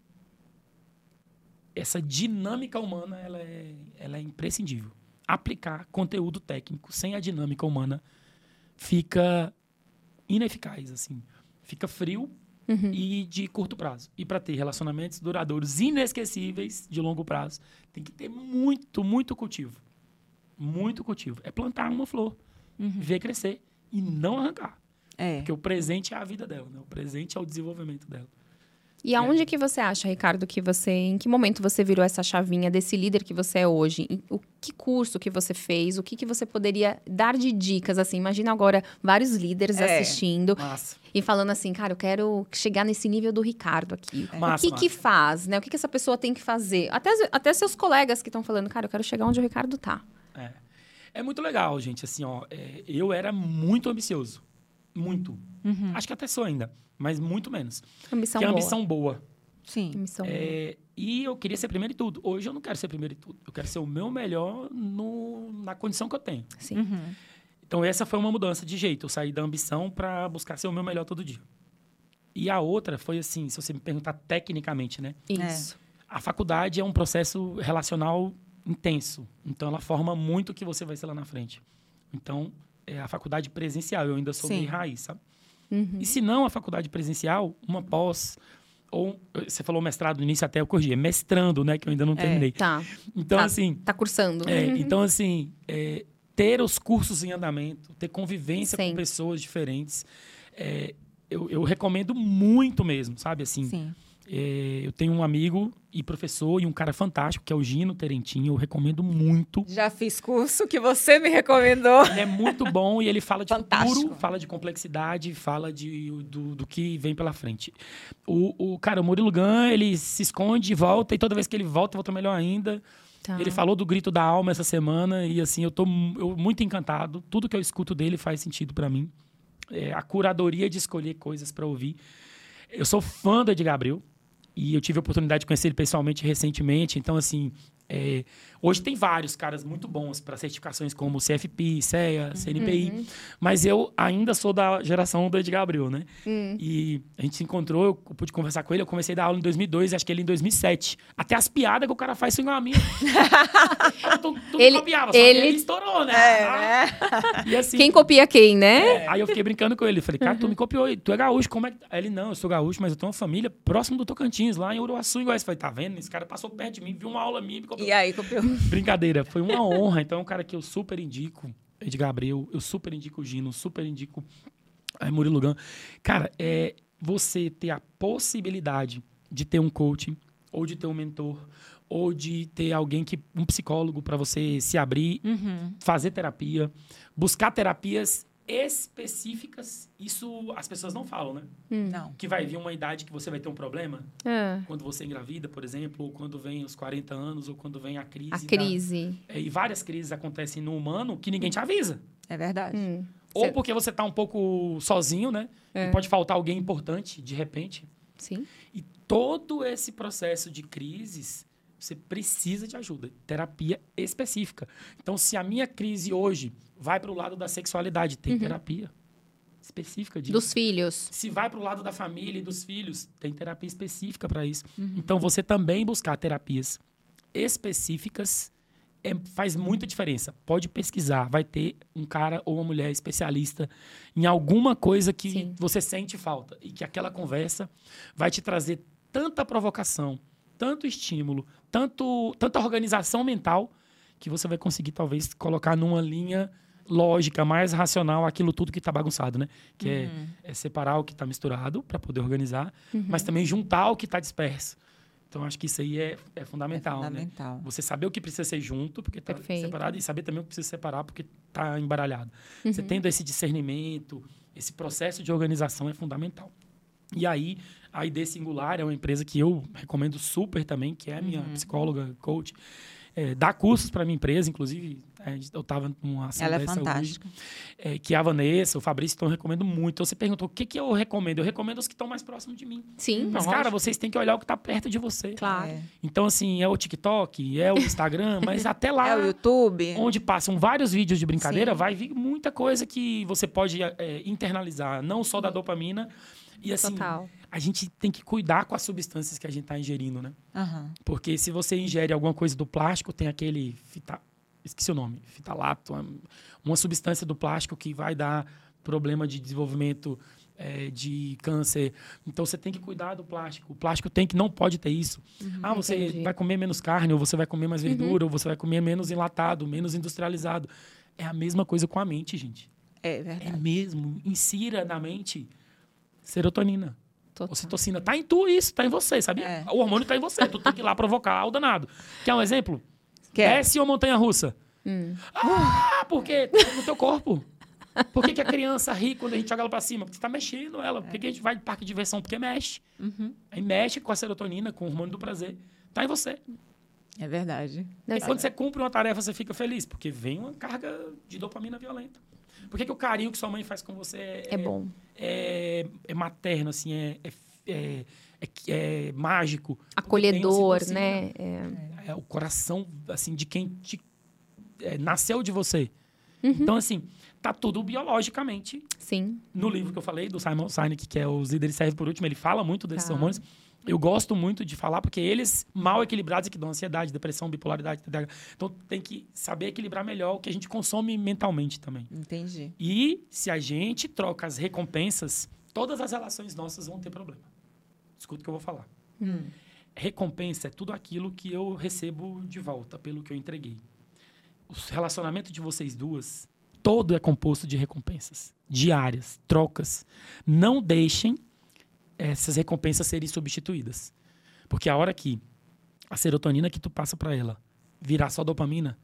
essa dinâmica humana ela é, ela é imprescindível. Aplicar conteúdo técnico sem a dinâmica humana fica ineficaz, assim. Fica frio
Uhum.
e de curto prazo. E para ter relacionamentos duradouros, inesquecíveis de longo prazo, tem que ter muito, muito cultivo. Muito cultivo. É plantar uma flor, ver crescer e não arrancar.
É.
Porque o presente é a vida dela, né? O presente é o desenvolvimento dela.
E aonde que você acha, Ricardo, que você, em que momento você virou essa chavinha desse líder que você é hoje? O que curso que você fez? O que, que você poderia dar de dicas? Assim, imagina agora vários líderes
É.
assistindo
Massa.
e falando assim, cara, eu quero chegar nesse nível do Ricardo aqui.
Massa,
o que que faz, né? O que que essa pessoa tem que fazer? Até, até seus colegas que estão falando, cara, eu quero chegar onde o Ricardo tá.
É. É muito legal, gente. Assim, ó, é, eu era muito ambicioso. Muito. Acho que até sou ainda, mas muito menos.
Ambição
que é
boa.
ambição boa.
Sim.
Ambição boa.
É, e eu queria ser primeiro em tudo. Hoje eu não quero ser primeiro em tudo. Eu quero ser o meu melhor no, na condição que eu tenho.
Sim.
Uhum.
Então essa foi uma mudança de jeito. Eu saí da ambição para buscar ser o meu melhor todo dia. E a outra foi assim, se você me perguntar tecnicamente, né?
Isso.
A faculdade é um processo relacional intenso. Então ela forma muito o que você vai ser lá na frente. Então é a faculdade presencial. Eu ainda sou
Sim.
meio raiz, sabe?
Uhum.
E se não a faculdade presencial, uma pós ou você falou mestrado no início até eu corrigi, é mestrando, né, que eu ainda não terminei.
Tá.
Então
Tá.
assim,
Tá cursando.
é, então, assim, é, ter os cursos em andamento, ter convivência
Sempre.
com pessoas diferentes, é, eu, eu recomendo muito mesmo, sabe? Assim,
Sim.
É, eu tenho um amigo e professor e um cara fantástico, que é o Gino Terentinho, eu recomendo muito.
Já fiz curso que você me recomendou.
Ele é muito bom e ele fala de
Fantástico.
futuro, fala de complexidade, fala de, do, do que vem pela frente. O, o cara, o Murilo Gun, ele se esconde e volta, e toda vez que ele volta, volta melhor ainda.
Tá.
Ele falou do grito da alma essa semana e assim eu tô eu, muito encantado. Tudo que eu escuto dele faz sentido pra mim. É, a curadoria de escolher coisas pra ouvir. Eu sou fã do Ed Gabriel e eu tive a oportunidade de conhecer ele pessoalmente recentemente. Então assim, é, hoje tem vários caras muito bons para certificações como CFP, CEA, CNPI, mas eu ainda sou da geração do Ed Gabriel, né? E a gente se encontrou, eu pude conversar com ele, eu comecei a dar aula em 2002, acho que ele em 2007. Até as piadas que o cara faz são igual a. Eu tô- tu
Ele-
copiava, só
ele-
que ele estourou, né?
É,
Ah? E assim,
Quem copia quem, né?
é, aí eu fiquei brincando com ele. Falei, cara, tu me copiou. Tu é gaúcho, como é que. Aí ele, não, eu sou gaúcho, mas eu tenho uma família próximo do Tocantins, lá em Uruaçu, igual esse. Falei, tá vendo? Esse cara passou perto de mim, viu uma aula minha e me copiou.
E aí, copiou.
Brincadeira, foi uma honra. Então é um cara que eu super indico, Ed Gabriel, eu super indico o Gino, super indico é, Murilo Gun. Cara, é você ter a possibilidade de ter um coach, ou de ter um mentor, ou de ter alguém que. um psicólogo para você se abrir, fazer terapia, buscar terapias específicas. Isso as pessoas não falam, né?
Não.
Que vai vir uma idade que você vai ter um problema,
Ah,
quando você engravida, por exemplo, ou quando vem os 40 anos, ou quando vem a crise.
a
da-
crise.
é, e várias crises acontecem no humano que ninguém te avisa.
É verdade.
Hum.
Ou
Cê-
porque você tá um pouco sozinho, né?
É.
E pode faltar alguém importante, de repente.
Sim.
E todo esse processo de crises, você precisa de ajuda, terapia específica. Então, se a minha crise hoje vai para o lado da sexualidade, tem terapia específica disso.
Dos filhos.
Se vai para o lado da família e dos filhos, tem terapia específica para isso. Então, você também buscar terapias específicas é- faz muita diferença. Pode pesquisar, vai ter um cara ou uma mulher especialista em alguma coisa que
Sim.
você sente falta e que aquela conversa vai te trazer tanta provocação, tanto estímulo, tanto, tanta organização mental que você vai conseguir talvez colocar numa linha lógica, mais racional, aquilo tudo que está bagunçado, né? Que é- é, separar o que está misturado para poder organizar, mas também juntar o que está disperso. Então, acho que isso aí é, é fundamental,
É
né?
fundamental.
Você saber o que precisa ser junto, porque está separado, e saber também o que precisa separar, porque está embaralhado. Você tendo esse discernimento, esse processo de organização é fundamental. E aí, a ID Singular é uma empresa que eu recomendo super também, que é a minha psicóloga, coach. É, dá cursos para minha empresa, inclusive, é, eu estava numa ação
Ela é fantástica.
é, que a Vanessa, o Fabrício, então eu recomendo muito. Então você perguntou, o que, que eu recomendo? Eu recomendo os que estão mais próximos de mim.
Sim.
Mas, cara, vocês têm que olhar o que está perto de você.
Claro.
É.
Então, assim, é o TikTok, é o Instagram, mas até lá,
É o YouTube.
onde passam vários vídeos de brincadeira,
Sim.
vai vir muita coisa que você pode é, internalizar, não só da dopamina. E assim,
Total.
a gente tem que cuidar com as substâncias que a gente está ingerindo, né?
Aham.
Porque se você ingere alguma coisa do plástico, tem aquele fita, esqueci o nome, fitalato, uma, substância do plástico que vai dar problema de desenvolvimento é, de câncer. Então você tem que cuidar do plástico. O plástico tem que não pode ter isso. ah, você
entendi.
vai comer menos carne, ou você vai comer mais verdura, ou você vai comer menos enlatado, menos industrializado. É a mesma coisa com a mente, gente.
É
É
verdade.
mesmo. Insira na mente serotonina.
Total.
Ocitocina tá em tu isso, tá em você, sabia?
É.
O hormônio tá em você, tu tem que ir lá provocar o danado. Quer um exemplo?
Quer?
Desce uma montanha russa.
Hum.
Ah, porque tá no teu corpo. Por que, que a criança ri quando a gente joga ela pra cima? Porque você tá mexendo ela. Por que, que a gente vai de parque de diversão? Porque mexe.
Uhum.
Aí mexe com a serotonina, com o hormônio do prazer. Tá em você.
É verdade.
E
ser-
quando você cumpre uma tarefa, você fica feliz, porque vem uma carga de dopamina violenta. Por que, que o carinho que sua mãe faz com você é,
É bom.
É, é materno, assim, é, é, é, é- é mágico? Tem
Acolhedor, né? É.
É o coração, assim, de quem te, é, nasceu de você.
Uhum.
Então, assim, tá tudo biologicamente.
Sim.
No livro que eu falei, do Simon Sinek, que é Os Líderes Servem por Último, ele fala muito desses
Tá.
hormônios. Eu gosto muito de falar, porque eles, mal equilibrados, é que dão ansiedade, depressão, bipolaridade, TDAH. Então, tem que saber equilibrar melhor o que a gente consome mentalmente também.
Entendi.
E se a gente troca as recompensas, todas as relações nossas vão ter problema. Escuta o que eu vou falar. Recompensa é tudo aquilo que eu recebo de volta pelo que eu entreguei. O relacionamento de vocês duas, todo é composto de recompensas diárias, trocas. Não deixem essas recompensas serem substituídas. Porque a hora que a serotonina que tu passa para ela virar só dopamina,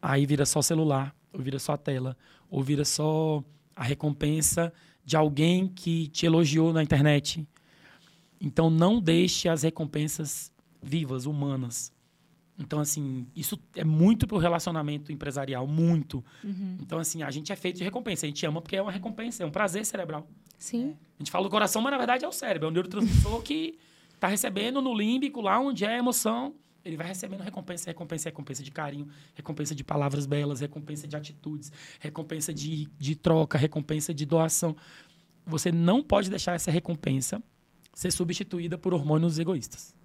aí vira só celular, ou vira só a tela, ou vira só a recompensa de alguém que te elogiou na internet. Então não deixe as recompensas vivas, humanas. Então, assim, isso é muito pro relacionamento empresarial, muito. Então, assim, a gente é feito de recompensa. A gente ama porque é uma recompensa, é um prazer cerebral.
Sim.
A gente fala do coração, mas na verdade é o cérebro, é o neurotransmissor que está recebendo no límbico, lá onde é a emoção. Ele vai recebendo recompensa, recompensa, recompensa de carinho, recompensa de palavras belas, recompensa de atitudes, recompensa de, de troca, recompensa de doação. Você não pode deixar essa recompensa ser substituída por hormônios egoístas.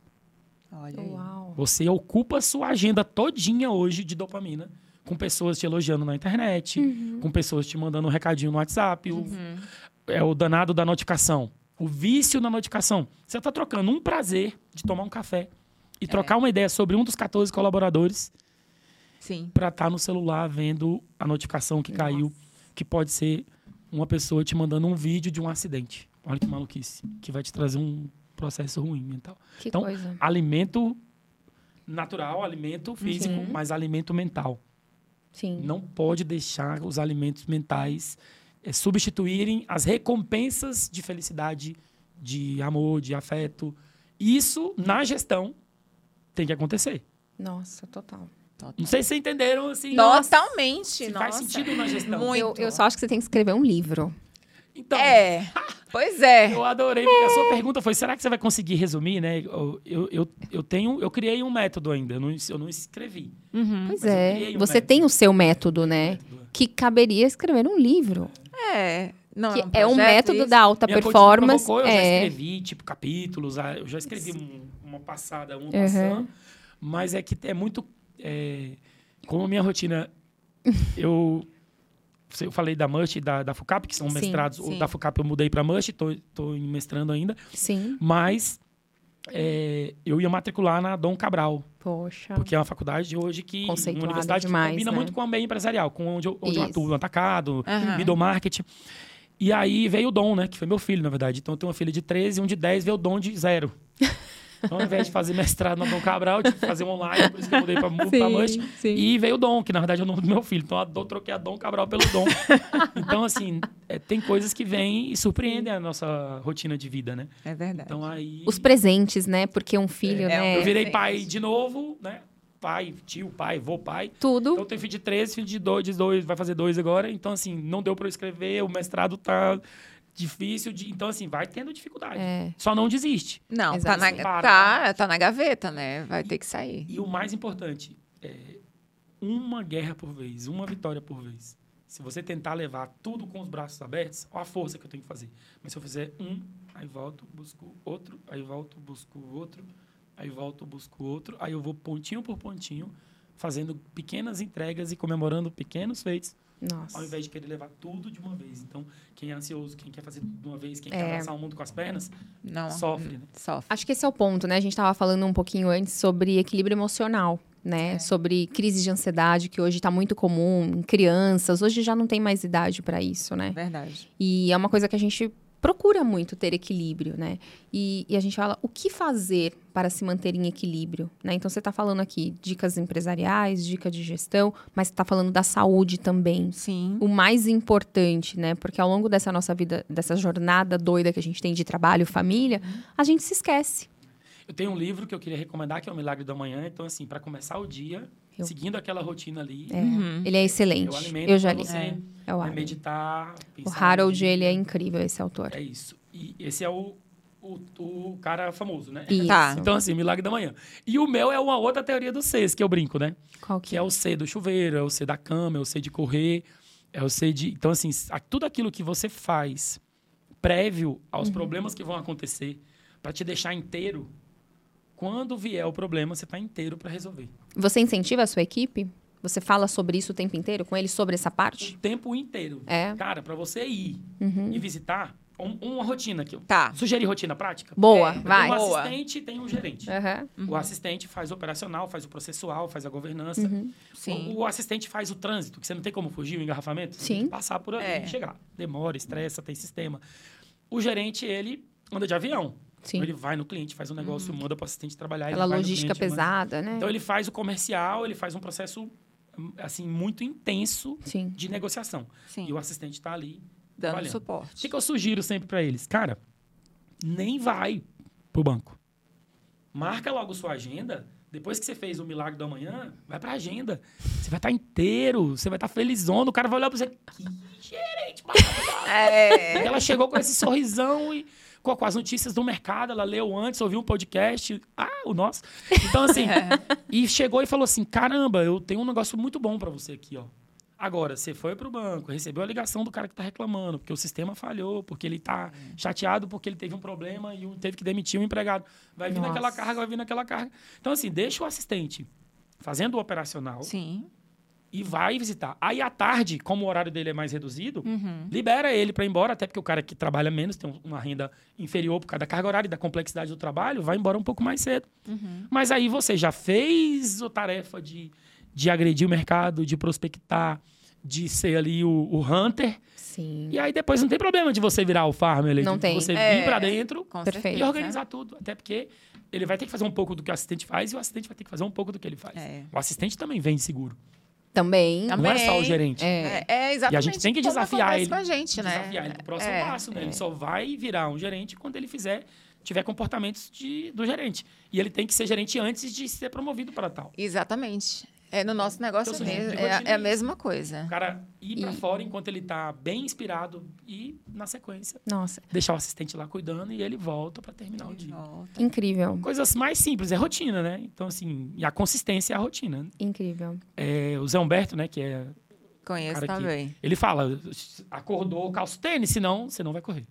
Olha aí.
Uau.
Você ocupa a sua agenda todinha hoje de dopamina com pessoas te elogiando na internet, com pessoas te mandando um recadinho no WhatsApp, o- é o danado da notificação, o vício na notificação. Você está trocando um prazer de tomar um café e trocar uma ideia sobre um dos 14 colaboradores
Sim.
para estar no celular vendo a notificação que caiu, que pode ser uma pessoa te mandando um vídeo de um acidente. Olha que maluquice, que vai te trazer um processo ruim mental.
Que
Então,
coisa.
alimento natural, alimento físico,
Uhum.
mas alimento mental.
Sim.
Não pode deixar os alimentos mentais eh, substituírem as recompensas de felicidade, de amor, de afeto. Isso, na gestão, tem que acontecer.
Nossa, total.
Não sei se vocês entenderam, assim.
Totalmente.
Se
nossa.
faz sentido na gestão.
Muito.
Eu, eu só acho que você tem que escrever um livro.
Então,
É. Pois é.
eu adorei, porque a sua pergunta foi, será que você vai conseguir resumir, né? Eu, eu, eu, eu tenho, eu criei um método ainda, eu não, eu não escrevi.
Pois
Mas eu
é.
um
Você
método.
tem o seu método, né?
Método.
Que caberia escrever um livro.
É. Não,
Que
um
é um
projeto
método
isso?
da alta
Minha
performance.
provocou, eu já
É.
escrevi, tipo, capítulos, ah, eu já escrevi um- uma passada, uma
Uhum.
passando, mas é que é muito... é, como a minha rotina, eu... Eu falei da MUSH e da, da FUCAP, que são
Sim,
mestrados.
Sim.
da FUCAP eu mudei para MUSH, tô, tô mestrando ainda.
Sim.
Mas é, eu ia matricular na Dom Cabral,
Poxa.
porque é uma faculdade hoje que... Uma universidade
demais,
que combina
né?
muito com o meio empresarial, com onde eu, onde eu atuo, atacado,
Aham.
middle market. E aí veio o Dom, né? Que foi meu filho, na verdade. Então eu tenho uma filha de 13 e um de 10 veio o Dom de zero. Então, ao invés de fazer mestrado na Dom Cabral, eu tive que fazer online, por isso que eu mudei pra, pra
Sim,
Mush.
sim.
E veio o Dom, que na verdade é o nome do meu filho. Então eu troquei a Dom Cabral pelo Dom. então, assim, é, tem coisas que vêm e surpreendem a nossa rotina de vida, né?
É verdade.
Então aí.
Os presentes, né? Porque um filho,
É,
né?
Eu virei pai de novo, né? Pai, tio, pai, vô, pai.
Tudo.
Então eu tenho filho de 13, filho de 2, de dois, vai fazer dois agora. Então, assim, não deu para eu escrever, o mestrado tá difícil. De, então, assim, vai tendo dificuldade.
É.
Só não desiste.
Não, tá na, tá, tá na gaveta, né? Vai ter que sair.
E o mais importante é uma guerra por vez, uma vitória por vez. Se você tentar levar tudo com os braços abertos, olha a força que eu tenho que fazer. Mas se eu fizer um, aí volto, busco outro, aí volto, busco outro, aí volto, busco outro, aí eu vou pontinho por pontinho, fazendo pequenas entregas e comemorando pequenos feitos, ao
Nossa.
invés de querer levar tudo de uma vez. Então, quem é ansioso, quem quer fazer de uma vez, quem
É.
quer abraçar o mundo com as pernas,
Não.
sofre, né?
Sofre.
Acho que esse é o ponto, né? A gente estava falando um pouquinho antes sobre equilíbrio emocional, né? Sobre crise de ansiedade, que hoje está muito comum em crianças. Hoje já não tem mais idade para isso, né?
Verdade.
E é uma coisa que a gente procura muito ter equilíbrio, né? E, e, a gente fala o que fazer para se manter em equilíbrio, né? Então você está falando aqui dicas empresariais, dica de gestão, mas está falando da saúde também.
Sim.
O mais importante, né? Porque ao longo dessa nossa vida, dessa jornada doida que a gente tem de trabalho, família, a gente se esquece.
Eu tenho um livro que eu queria recomendar que é o Milagre da Manhã. Então assim, para começar o dia, eu... seguindo aquela rotina ali.
É. Uhum. Ele é excelente. Eu, eu já li.
Você, é. É o
meditar. O Harold, ele é incrível, esse autor.
É isso. E esse é o, o, o cara famoso, né?
Isso. Tá.
Então, assim, Milagre da Manhã. E o meu é uma outra teoria do Cs, que eu brinco, né?
Qual que,
que é? o C do chuveiro, é o C da cama, é o C de correr, é o C de... Então, assim, tudo aquilo que você faz prévio aos uhum. problemas que vão acontecer para te deixar inteiro, quando vier o problema, você está inteiro para resolver.
Você incentiva a sua equipe? Você fala sobre isso o tempo inteiro com eles, sobre essa parte?
O tempo inteiro.
É.
Cara, para você ir uhum. e visitar, um, uma rotina aqui.
Tá.
Sugerir rotina prática?
Boa, é, vai.
Um
Boa.
assistente tem um gerente.
Uhum.
O assistente faz o operacional, faz o processual, faz a governança.
Uhum.
Sim. O, o, assistente faz o trânsito, que você não tem como fugir, o engarrafamento.
Sim.
tem que passar por ali é. e chegar. Demora, estressa, tem sistema. O gerente, ele anda de avião. Então ele vai no cliente, faz um negócio, uhum. manda para o assistente trabalhar.
Aquela logística
cliente,
pesada,
manda.
né?
Então ele faz o comercial, ele faz um processo assim muito intenso
Sim.
de negociação.
Sim.
E o assistente está ali
dando trabalhando. suporte.
O que, que eu sugiro sempre para eles? Cara, nem vai pro banco. Marca logo sua agenda. Depois que você fez o milagre da manhã, vai pra agenda. Você vai estar tá inteiro, você vai estar tá felizão. O cara vai olhar pra você. Que gerente.
É.
Ela chegou com esse sorrisão e com, com, as notícias do mercado. Ela leu antes, ouviu um podcast. Ah, o nosso. Então, assim, é. e chegou e falou assim: caramba, eu tenho um negócio muito bom para você aqui, ó. Agora, você foi para o banco, recebeu a ligação do cara que está reclamando, porque o sistema falhou, porque ele está chateado, porque ele teve um problema e teve que demitir um empregado. Vai vir naquela carga, vai vir naquela carga. Então, assim, deixa o assistente fazendo o operacional.
Sim.
E vai visitar. Aí, à tarde, como o horário dele é mais reduzido,
uhum.
libera ele para ir embora, até porque o cara que trabalha menos, tem uma renda inferior por causa da carga horária e da complexidade do trabalho, vai embora um pouco mais cedo.
Uhum.
Mas aí você já fez a tarefa de de agredir o mercado, de prospectar, de ser ali o, o hunter.
Sim.
E aí depois não tem problema de você virar o farmer,
não tem.
você
é,
vir para dentro
Perfeito,
e organizar tudo. Até porque ele vai ter que fazer um pouco do que o assistente faz e o assistente vai ter que fazer um pouco do que ele faz.
É.
O assistente também vende seguro.
Também.
Não é só o gerente.
É, é exatamente.
E a gente tem que desafiar ele.
Com a gente, né?
Desafiar ele pro próximo é, passo, né? Ele é. só vai virar um gerente quando ele fizer tiver comportamentos de, do gerente. E ele tem que ser gerente antes de ser promovido para tal.
Exatamente. É, no nosso negócio então, mesmo. É, é, a mesma coisa.
O cara ir para fora enquanto ele está bem inspirado e, na sequência,
Nossa.
deixar o assistente lá cuidando e ele volta para terminar ele o dia.
Volta.
Incrível.
Coisas mais simples, é rotina, né? Então, assim, e a consistência é a rotina.
Incrível.
É, o Zé Humberto, né, que é.
Conheço também.
Que, ele fala: acordou, calço tênis, senão você não vai correr.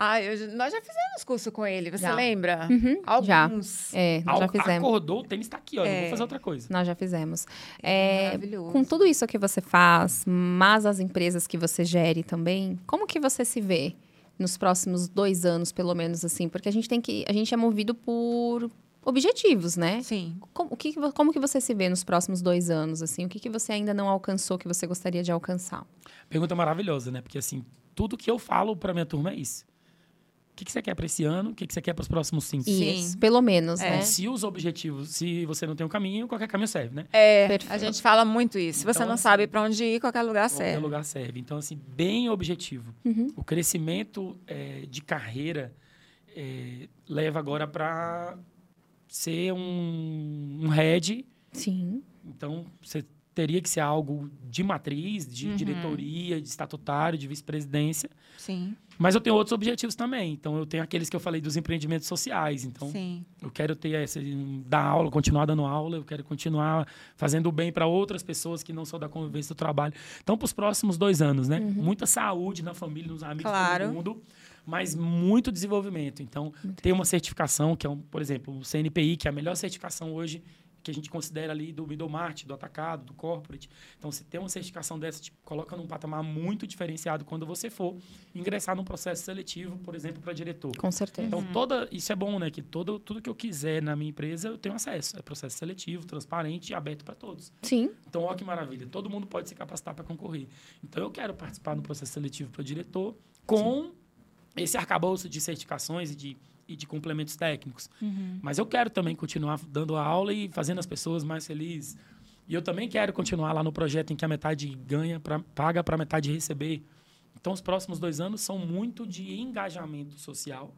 Ah, eu, nós já fizemos curso com ele, você
já.
lembra?
Uhum,
Alguns.
Já. É, nós já fizemos.
Acordou, o tênis está aqui, ó, é. vou fazer outra coisa.
Nós já fizemos. É,
Maravilhoso.
Com tudo isso que você faz, mas as empresas que você gere também, como que você se vê nos próximos dois anos, pelo menos assim? Porque a gente tem que, a gente é movido por objetivos, né?
Sim.
Como, o que, como que você se vê nos próximos dois anos, assim? O que, que você ainda não alcançou que você gostaria de alcançar?
Pergunta maravilhosa, né? Porque, assim, tudo que eu falo para minha turma é isso que, que você quer para esse ano, o que, que você quer para os próximos cinco?
Sim. Pelo menos,
é.
né?
Se os objetivos, se você não tem um caminho, qualquer caminho serve, né?
É, Perfeito. a gente fala muito isso. Se você então, não assim, sabe para onde ir, qualquer lugar serve.
Qualquer lugar serve. Então, assim, bem objetivo.
Uhum.
O crescimento é, de carreira é, leva agora para ser um, um head.
Sim.
Então, você teria que ser algo de matriz, de uhum. diretoria, de estatutário, de vice-presidência.
Sim.
Mas eu tenho outros objetivos também. Então, eu tenho aqueles que eu falei dos empreendimentos sociais. Então,
Sim.
eu quero ter esse, dar aula, continuar dando aula, eu quero continuar fazendo bem para outras pessoas que não são da convivência do trabalho. Então, para os próximos dois anos, né?
Uhum.
Muita saúde na família, nos amigos,
claro.
todo mundo, mas muito desenvolvimento. Então, muito tem uma certificação, que é, um, por exemplo, o CNPI, que é a melhor certificação hoje que a gente considera ali do middle market, do atacado, do corporate. Então, se tem uma certificação dessa, te coloca num patamar muito diferenciado quando você for ingressar num processo seletivo, por exemplo, para diretor.
Com certeza.
Então, toda isso é bom, né? Que todo, tudo que eu quiser na minha empresa, eu tenho acesso. É processo seletivo, transparente e aberto para todos.
Sim.
Então, olha que maravilha. Todo mundo pode se capacitar para concorrer. Então, eu quero participar no processo seletivo para diretor com... Sim esse arcabouço de certificações e de, e de complementos técnicos.
Uhum.
Mas eu quero também continuar dando a aula e fazendo as pessoas mais felizes. E eu também quero continuar lá no projeto em que a metade ganha, pra, paga para a metade receber. Então, os próximos dois anos são muito de engajamento social,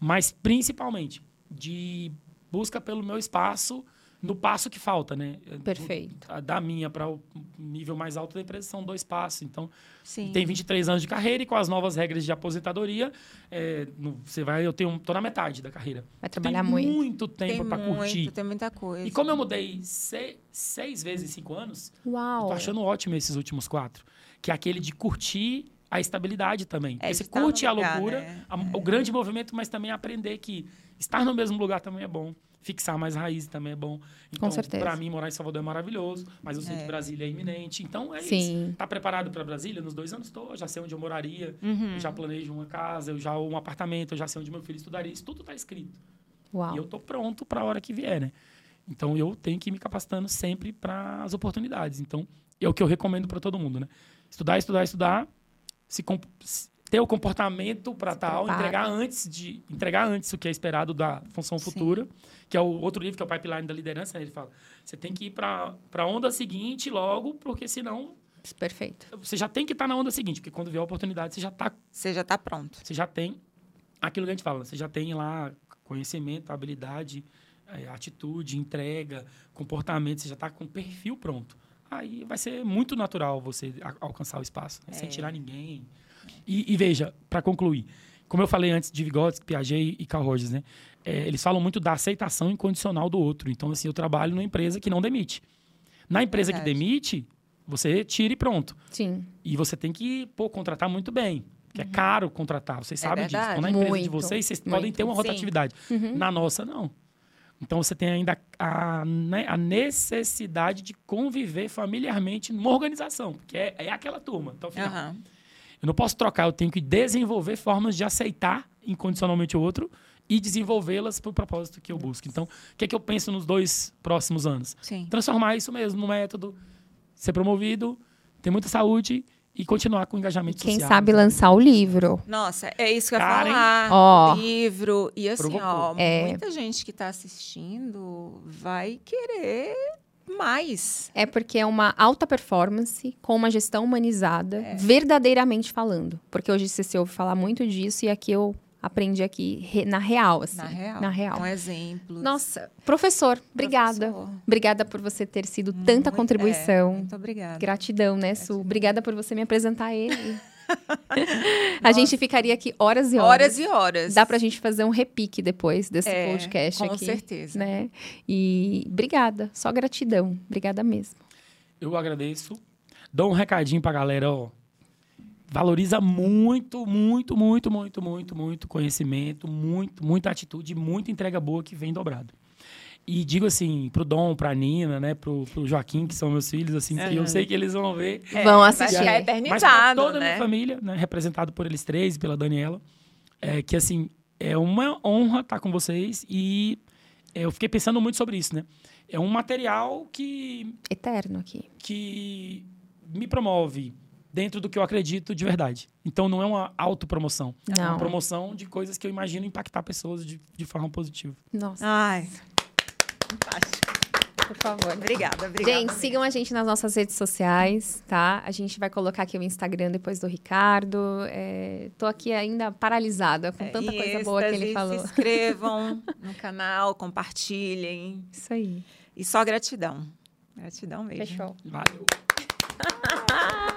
mas principalmente de busca pelo meu espaço no passo que falta, né?
Perfeito.
Da- Da minha para o nível mais alto da empresa são dois passos. Então,
Sim.
tem 23 anos de carreira e com as novas regras de aposentadoria, é, no- você vai, eu tenho, tô na metade da carreira.
Vai trabalhar
tem
muito.
muito
tem
tempo para curtir.
tem muita coisa.
E como eu mudei se- seis vezes em cinco anos, eu
Uau.
tô achando ótimo esses últimos quatro. Que é aquele de curtir a estabilidade também.
De
você curte a
lugar,
loucura,
né?
a- o grande movimento, mas também aprender que estar no mesmo lugar também é bom. Fixar mais raízes também é bom. Então,
certeza.
Pra mim, morar em Salvador é maravilhoso, mas eu sei
É.
que Brasília é iminente. Então, é
Sim.
isso. Tá preparado para Brasília? Nos dois anos estou, já sei onde eu moraria,
Uhum.
eu já planejo uma casa, eu já um apartamento, eu já sei onde meu filho estudaria. Isso tudo tá escrito.
Uau.
E eu tô pronto para a hora que vier, né? Então eu tenho que ir me capacitando sempre para as oportunidades. Então é o que eu recomendo para todo mundo, né? Estudar, estudar, estudar, se comp- se- ter o comportamento para tal,
prepara.
entregar antes de entregar antes o que é esperado da função
Sim.
futura, que é o outro livro que é o pipeline da liderança. né? Ele fala, você tem que ir para para onda seguinte logo, porque senão
Perfeito.
você já tem que estar na onda seguinte, porque quando vier a oportunidade você já tá
Você já está pronto.
você já tem aquilo que a gente fala, você já tem lá conhecimento, habilidade, eh, atitude, entrega, comportamento, você já está com o perfil pronto. Aí vai ser muito natural você a- alcançar o espaço, né? sem
É.
tirar ninguém. E, e veja, para concluir, como eu falei antes de Vygotsky, Piaget e Carl Rogers, né? Eh, eles falam muito da aceitação incondicional do outro. Então, assim, eu trabalho numa empresa que não demite. Na empresa
Verdade.
que demite, você tira e pronto.
Sim.
E você tem que, pô, contratar muito bem. Porque é caro contratar, vocês
É
sabem disso.
verdade.
Então, na empresa de
Muito,
vocês, vocês
muito.
podem ter uma rotatividade. Na nossa, não. Então, você tem ainda a, né, a necessidade de conviver familiarmente numa organização. Porque é, é aquela turma. Então, afinal,
Aham.
Eu não posso trocar, eu tenho que desenvolver formas de aceitar incondicionalmente o outro e desenvolvê-las para o propósito que eu busco. Então, o que é que eu penso nos dois próximos anos?
Sim.
Transformar isso mesmo no método, ser promovido, ter muita saúde e continuar com o engajamento
Quem
social.
sabe lançar o livro.
Nossa, é isso que eu ia falar.
Ó.
Livro. E assim,
Provocou.
ó,
É.
muita gente que está assistindo vai querer mais.
É porque é uma alta performance com uma gestão humanizada,
É.
verdadeiramente falando. Porque hoje você se ouve falar muito disso e aqui eu aprendi aqui na real, assim.
Na real.
Na real.
Com exemplos.
Nossa, professor, obrigada.
Professor.
Obrigada por você ter sido tanta
Muito-
contribuição.
é, muito obrigada.
Gratidão, né, Su?
Gratidão.
Obrigada por você me apresentar a ele. a gente ficaria aqui horas e horas.
Horas e horas.
Dá pra gente fazer um repique depois desse
É,
podcast
com
aqui.
certeza.
Né? E obrigada, só gratidão. Obrigada mesmo.
Eu agradeço. Dou um recadinho pra galera, ó. Valoriza muito, muito, muito, muito, muito, muito conhecimento, muito, muita atitude, muita entrega boa que vem dobrado. E digo assim, pro Dom, pra Nina, né, pro, pro Joaquim, que são meus filhos, assim, que eu sei que eles vão ver.
É,
Vão
vai
assistir.
ficar
Mas pra
eternizado,
toda a
né?
minha família, né, representado por eles três e pela Daniela, é que assim, é uma honra estar com vocês e é, eu fiquei pensando muito sobre isso, né? É um material que
Eterno aqui.
que me promove dentro do que eu acredito de verdade. Então não é uma autopromoção. É
Não.
uma promoção de coisas que eu imagino impactar pessoas de, de forma positiva.
Nossa,
Ai. Fantástico.
por favor.
Obrigada, obrigada.
Gente, sigam a gente nas nossas redes sociais, tá? A gente vai colocar aqui o Instagram depois do Ricardo. É, tô aqui ainda paralisada com tanta
Em
coisa boa que ele falou.
Se inscrevam no canal, compartilhem.
Isso aí.
E só gratidão. Gratidão mesmo.
Fechou.
Valeu.